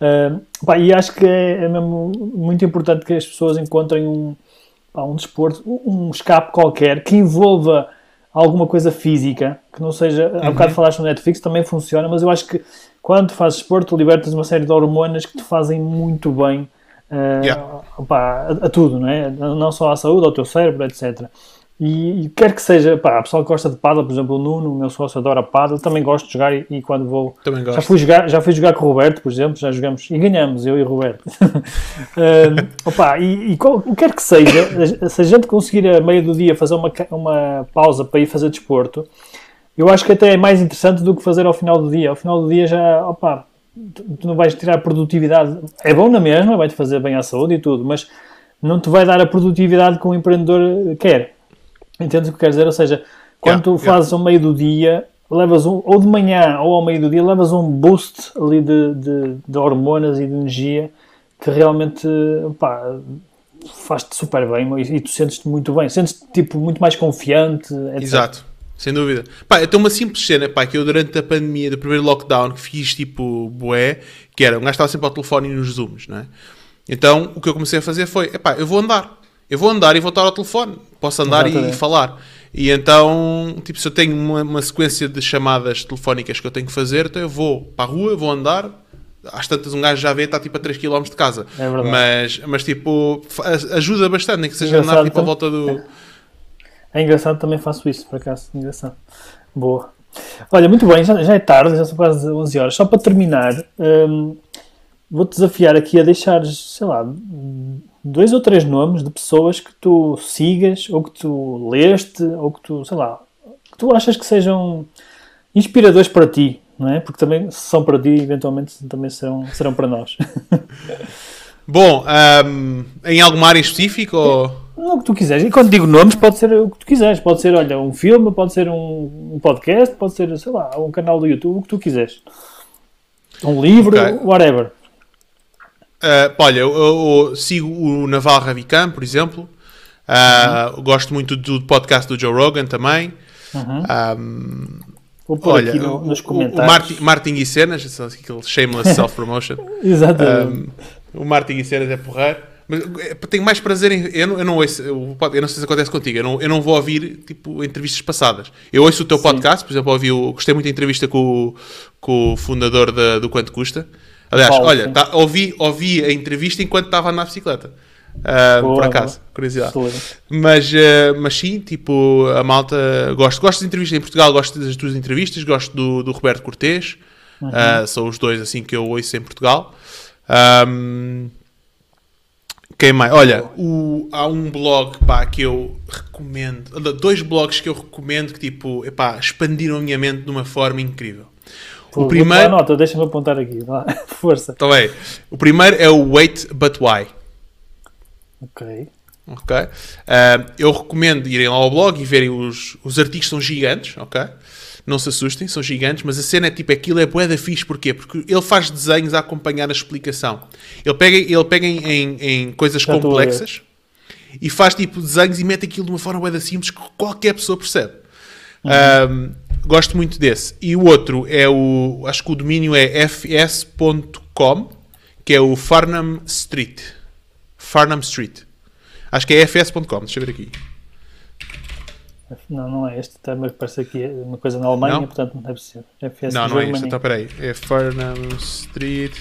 [SPEAKER 1] Ah, pá, e acho que é, é mesmo muito importante que as pessoas encontrem um, pá, um desporto, um escape qualquer que envolva alguma coisa física, que não seja. Há bocado falaste no Netflix, também funciona, mas eu acho que quando tu fazes desporto, tu libertas uma série de hormonas que te fazem muito bem eh,
[SPEAKER 3] Yeah.
[SPEAKER 1] opá, a, a tudo, não é? Não só à saúde, ao teu cérebro, etc. E, e quer que seja, pá, a pessoa que gosta de paddle, por exemplo, o Nuno, o meu sócio adora paddle, também gosto de jogar e, e quando vou
[SPEAKER 3] Também
[SPEAKER 1] já
[SPEAKER 3] gosto.
[SPEAKER 1] fui, jogar, já fui jogar com o Roberto, por exemplo, já jogamos e ganhamos, eu e o Roberto. Ahm, opa, e, e qual- o que quer que seja, se a gente conseguir a meio do dia fazer uma, uma pausa para ir fazer desporto, eu acho que até é mais interessante do que fazer ao final do dia. Ao final do dia já, opa, tu, tu não vais tirar produtividade. É bom na mesma, vai-te fazer bem à saúde e tudo, mas não te vai dar a produtividade que um empreendedor quer. Entendes o que quer dizer? Ou seja, quando
[SPEAKER 3] Yeah,
[SPEAKER 1] tu
[SPEAKER 3] yeah.
[SPEAKER 1] fazes ao meio do dia, levas um, ou de manhã ou ao meio do dia, levas um boost ali de, de, de hormonas e de energia que realmente pá, faz-te super bem e, tu sentes-te muito bem, sentes-te tipo, muito mais confiante, etc.
[SPEAKER 3] Exato, sem dúvida. Pá, então uma simples cena, pá, que eu durante a pandemia, do primeiro lockdown, que fiz tipo bué, que era, um gajo estava sempre ao telefone e nos zooms, não é? Então, o que eu comecei a fazer foi, epá, eu vou andar. Eu vou andar e vou estar ao telefone. Posso andar e,
[SPEAKER 1] Exatamente.
[SPEAKER 3] falar. E então, tipo, se eu tenho uma, uma sequência de chamadas telefónicas que eu tenho que fazer, então eu vou para a rua, vou andar. Às tantas um gajo já vê, está tipo a 3 km de casa.
[SPEAKER 1] É verdade.
[SPEAKER 3] Mas, mas tipo, ajuda bastante, nem que seja
[SPEAKER 1] Engraçado,
[SPEAKER 3] andar tipo, à volta do...
[SPEAKER 1] É engraçado, também faço isso, por acaso. Engraçado. Boa. Olha, muito bem, já, já é tarde, já são quase 11 horas. Só para terminar, hum, vou-te desafiar aqui a deixar, sei lá, dois ou três nomes de pessoas que tu sigas, ou que tu leste, ou que tu, sei lá, que tu achas que sejam inspiradores para ti, não é? Porque também, se são para ti, eventualmente também serão, serão para nós.
[SPEAKER 3] Bom, ahm, em alguma área em específico ou...
[SPEAKER 1] O que tu quiseres. E quando digo nomes, pode ser o que tu quiseres. Pode ser, olha, um filme, pode ser um, um podcast, pode ser, sei lá, um canal do YouTube, o que tu quiseres. Um livro,
[SPEAKER 3] Ok.
[SPEAKER 1] whatever.
[SPEAKER 3] Uh, olha, eu, eu- eu sigo o Naval Ravikant, por exemplo. Uh, Gosto muito do podcast do Joe Rogan também. Um,
[SPEAKER 1] Vou pôr
[SPEAKER 3] olha,
[SPEAKER 1] aqui no- nos comentários.
[SPEAKER 3] o Martin, Martin e Cenas, aquele shameless self-promotion.
[SPEAKER 1] Exatamente.
[SPEAKER 3] Um, o Martin e Cenas é porreiro. Mas é, tenho mais prazer em. Eu não, eu não ouço. Eu, eu não sei se acontece contigo. Eu não, eu não vou ouvir tipo, entrevistas passadas. Eu ouço o teu podcast, por exemplo, ouvi o, gostei muito da entrevista com, o- com o fundador da- do Quanto Custa. Aliás, olha, tá- ouvi, ouvi a entrevista enquanto estava na bicicleta. Ah,
[SPEAKER 1] Boa,
[SPEAKER 3] por acaso,
[SPEAKER 1] boa.
[SPEAKER 3] curiosidade. Mas, eh, mas sim, tipo, a malta. Gosto, gosto de entrevistas em Portugal, gosto das tuas entrevistas, gosto do, do Roberto Cortês.
[SPEAKER 1] Uhum.
[SPEAKER 3] Ah, são os dois assim que eu ouço em Portugal. Ahm, quem mais? Olha, o- há um blog pá, que eu recomendo. Dois blogs que eu recomendo que tipo, epá, expandiram a minha mente de uma forma incrível.
[SPEAKER 1] Pô,
[SPEAKER 3] O
[SPEAKER 1] vou
[SPEAKER 3] primeiro.
[SPEAKER 1] nota, deixa-me apontar aqui. Força.
[SPEAKER 3] Tá bem. O primeiro é o Wait But Why.
[SPEAKER 1] Ok.
[SPEAKER 3] Ok? Ah, eu recomendo irem lá ao blog e verem os, os artigos, são gigantes, ok? Não se assustem, são gigantes, mas a cena é tipo, aquilo é bué da fixe, porquê? Porque ele faz desenhos a acompanhar a explicação. Ele pega, ele pega em, em- em coisas
[SPEAKER 1] Já
[SPEAKER 3] complexas e faz tipo desenhos e mete aquilo de uma forma bem simples que qualquer pessoa percebe.
[SPEAKER 1] Uhum.
[SPEAKER 3] Um, gosto muito desse. E o outro é o. Acho que o domínio é fs.com, que é o Farnham Street. Farnham Street. Acho que é fs.com, deixa eu ver aqui.
[SPEAKER 1] Não, não é este. Também parece aqui é uma coisa na Alemanha,
[SPEAKER 3] Não?
[SPEAKER 1] portanto não deve ser. FS
[SPEAKER 3] não, não é este. Então, peraí. É Farnham Street.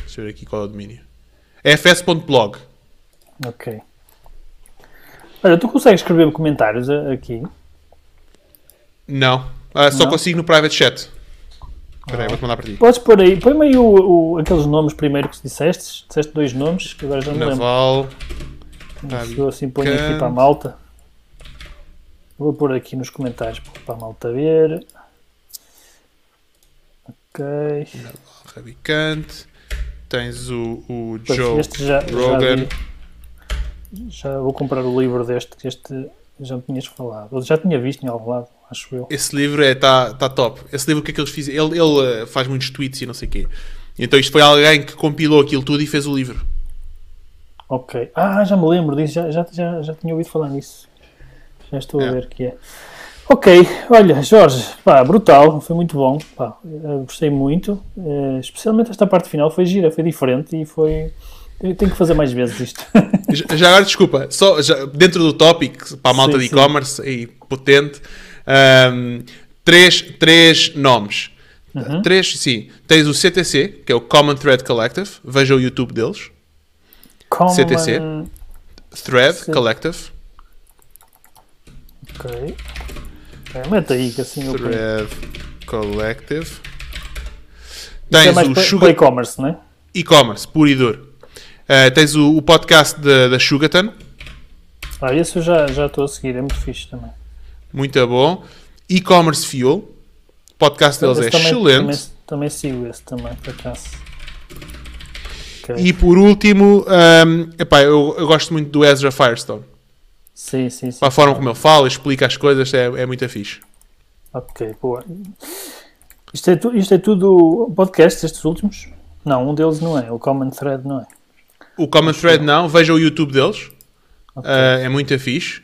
[SPEAKER 3] Deixa eu ver aqui qual é o domínio. É fs.blog.
[SPEAKER 1] Ok. Olha, tu consegues escrever comentários a- aqui?
[SPEAKER 3] Não. Ah, só
[SPEAKER 1] Não?
[SPEAKER 3] consigo no private chat. Espera aí, vou-te mandar para ti.
[SPEAKER 1] Podes pôr aí, põe-me aí o, o- aqueles nomes primeiro que disseste. Disseste dois nomes, que agora já não me lembro.
[SPEAKER 3] Naval.
[SPEAKER 1] Se eu assim ponho aqui para a malta. Vou pôr aqui nos comentários para a malta ver. Ok.
[SPEAKER 3] Rabicante. Tens o, o Joe Rogan.
[SPEAKER 1] Já vou comprar o livro deste, que este já me tinhas falado. Ou já tinha visto em algum lado, acho eu.
[SPEAKER 3] Esse livro está tá top. Esse livro, o que é que eles fizeram? Ele, ele eh, faz muitos tweets e não sei o quê. Então isto foi alguém que compilou aquilo tudo e fez o livro.
[SPEAKER 1] Ok. Ah, já me lembro disso, já, já, já, já tinha ouvido falar nisso. Já estou a
[SPEAKER 3] É.
[SPEAKER 1] ver que é. Ok, olha, Jorge, pá, brutal, foi muito bom, pá, eh, gostei muito, eh, especialmente esta parte final foi gira, foi diferente e foi. Eu tenho que fazer mais vezes isto.
[SPEAKER 3] Já agora, desculpa, só já, dentro do tópico, para a malta
[SPEAKER 1] Sim,
[SPEAKER 3] de e-commerce, aí, potente, ahm, três, três nomes.
[SPEAKER 1] Uhum.
[SPEAKER 3] Três, sim. Tens o CTC, que é o Common Thread Collective. Veja o YouTube deles.
[SPEAKER 1] Common-
[SPEAKER 3] CTC. Thread
[SPEAKER 1] Sim.
[SPEAKER 3] Collective.
[SPEAKER 1] Ok. É, mete aí que assim eu.
[SPEAKER 3] Thread Collective.
[SPEAKER 1] É
[SPEAKER 3] Tens
[SPEAKER 1] mais
[SPEAKER 3] o Sugar
[SPEAKER 1] e-commerce, não é?
[SPEAKER 3] e-commerce, puro e duro. Uh, tens o, o podcast da da Sugarton,
[SPEAKER 1] Ah, esse eu já já estou a seguir, é muito fixe também.
[SPEAKER 3] muito bom. E-commerce Fuel, o podcast deles
[SPEAKER 1] Esse
[SPEAKER 3] é
[SPEAKER 1] também,
[SPEAKER 3] excelente.
[SPEAKER 1] Também, também sigo esse também, por acaso. Ok.
[SPEAKER 3] E por último, um, epá, eu, eu gosto muito do Ezra Firestone.
[SPEAKER 1] Sim, sim, sim.
[SPEAKER 3] A forma como ele fala, explica as coisas, é, é muito fixe.
[SPEAKER 1] Ok, boa. Isto é, tu- isto é tudo podcast, estes últimos? Não, um deles não é. O Common Thread não é.
[SPEAKER 3] O Common Thread não, veja o YouTube deles,
[SPEAKER 1] Ok.
[SPEAKER 3] uh, é muito fixe.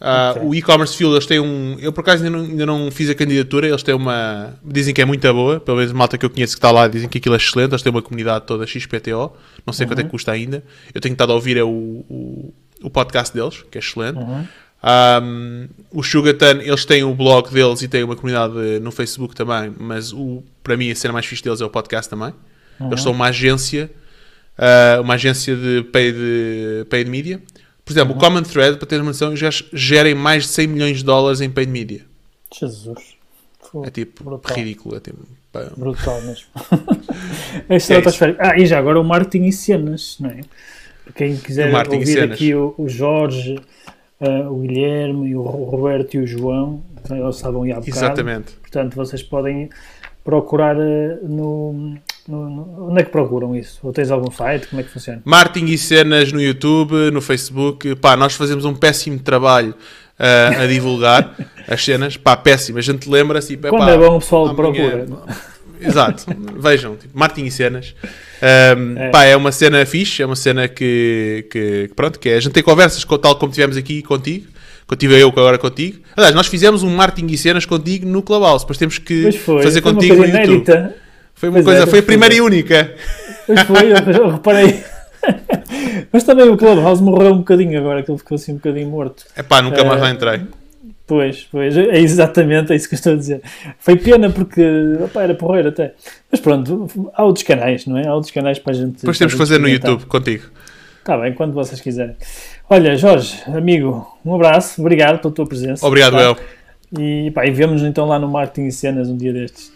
[SPEAKER 3] Uh,
[SPEAKER 1] Ok.
[SPEAKER 3] O e-commerce Fuel, eles têm um. Eu por acaso ainda não, ainda não fiz a candidatura, eles têm uma. Dizem que é muito boa, pelo menos a malta que eu conheço que está lá dizem que aquilo é excelente, eles têm uma comunidade toda XPTO, não sei
[SPEAKER 1] Uhum.
[SPEAKER 3] quanto é que custa ainda. Eu tenho estado a ouvir é o, o, o podcast deles, que é excelente.
[SPEAKER 1] Uhum.
[SPEAKER 3] Um, o Sugarton, eles têm o blog deles e têm uma comunidade no Facebook também, mas o, para mim a cena mais fixe deles é o podcast também.
[SPEAKER 1] Uhum.
[SPEAKER 3] Eles são uma agência, uh, uma agência de paid, paid media. Por exemplo,
[SPEAKER 1] Uhum.
[SPEAKER 3] o Common Thread, para teres uma noção, já gerem mais de 100 milhões de dólares em paid media.
[SPEAKER 1] Jesus. Fogo,
[SPEAKER 3] É tipo
[SPEAKER 1] brutal.
[SPEAKER 3] ridículo. É tipo, pá.
[SPEAKER 1] Brutal mesmo.
[SPEAKER 3] É
[SPEAKER 1] é. Ah, e já agora o marketing e cenas, não é? Para quem quiser ouvir aqui o, o Jorge, ah, o Guilherme, o Ro- Roberto e o João, eles estavam aí há bocado.
[SPEAKER 3] Exatamente.
[SPEAKER 1] Portanto, vocês podem procurar ah, no, no- no- Onde é que procuram isso? Ou tens algum site? Como é que funciona?
[SPEAKER 3] Marketing e cenas no YouTube, no Facebook. Pá, nós fazemos um péssimo trabalho uh, a divulgar as cenas. Pá, péssimo. A gente lembra-se. e,
[SPEAKER 1] Quando
[SPEAKER 3] pá,
[SPEAKER 1] é bom o pessoal
[SPEAKER 3] amanhã-
[SPEAKER 1] procura.
[SPEAKER 3] Exato, vejam, tipo, marketing e cenas. Um,
[SPEAKER 1] É.
[SPEAKER 3] Pá, é uma cena fixe, é uma cena que, que, que pronto, que é, a gente tem conversas com, tal como tivemos aqui contigo, que eu agora contigo. Aliás, nós fizemos um marketing e cenas contigo no Clubhouse, depois temos que
[SPEAKER 1] foi.
[SPEAKER 3] fazer contigo no YouTube.
[SPEAKER 1] inédita.
[SPEAKER 3] Foi uma
[SPEAKER 1] Pois é,
[SPEAKER 3] coisa, foi a primeira
[SPEAKER 1] é.
[SPEAKER 3] e única.
[SPEAKER 1] Pois foi, eu, eu reparei. Mas também o Clubhouse morreu um bocadinho agora, que ele ficou assim um bocadinho morto.
[SPEAKER 3] É pá, nunca mais
[SPEAKER 1] É.
[SPEAKER 3] lá entrei.
[SPEAKER 1] Pois, pois, é exatamente é isso que eu estou a dizer. Foi pena porque opá, era porreiro até. Mas pronto, há outros canais, não é? Há outros canais para a gente.
[SPEAKER 3] Depois temos que fazer no YouTube contigo.
[SPEAKER 1] Está bem, quando vocês quiserem. Olha, Jorge, amigo, um abraço, obrigado pela tua presença.
[SPEAKER 3] Obrigado,
[SPEAKER 1] tá?
[SPEAKER 3] El.
[SPEAKER 1] E, pá, e vemos então lá no Marketing e Cenas um dia destes.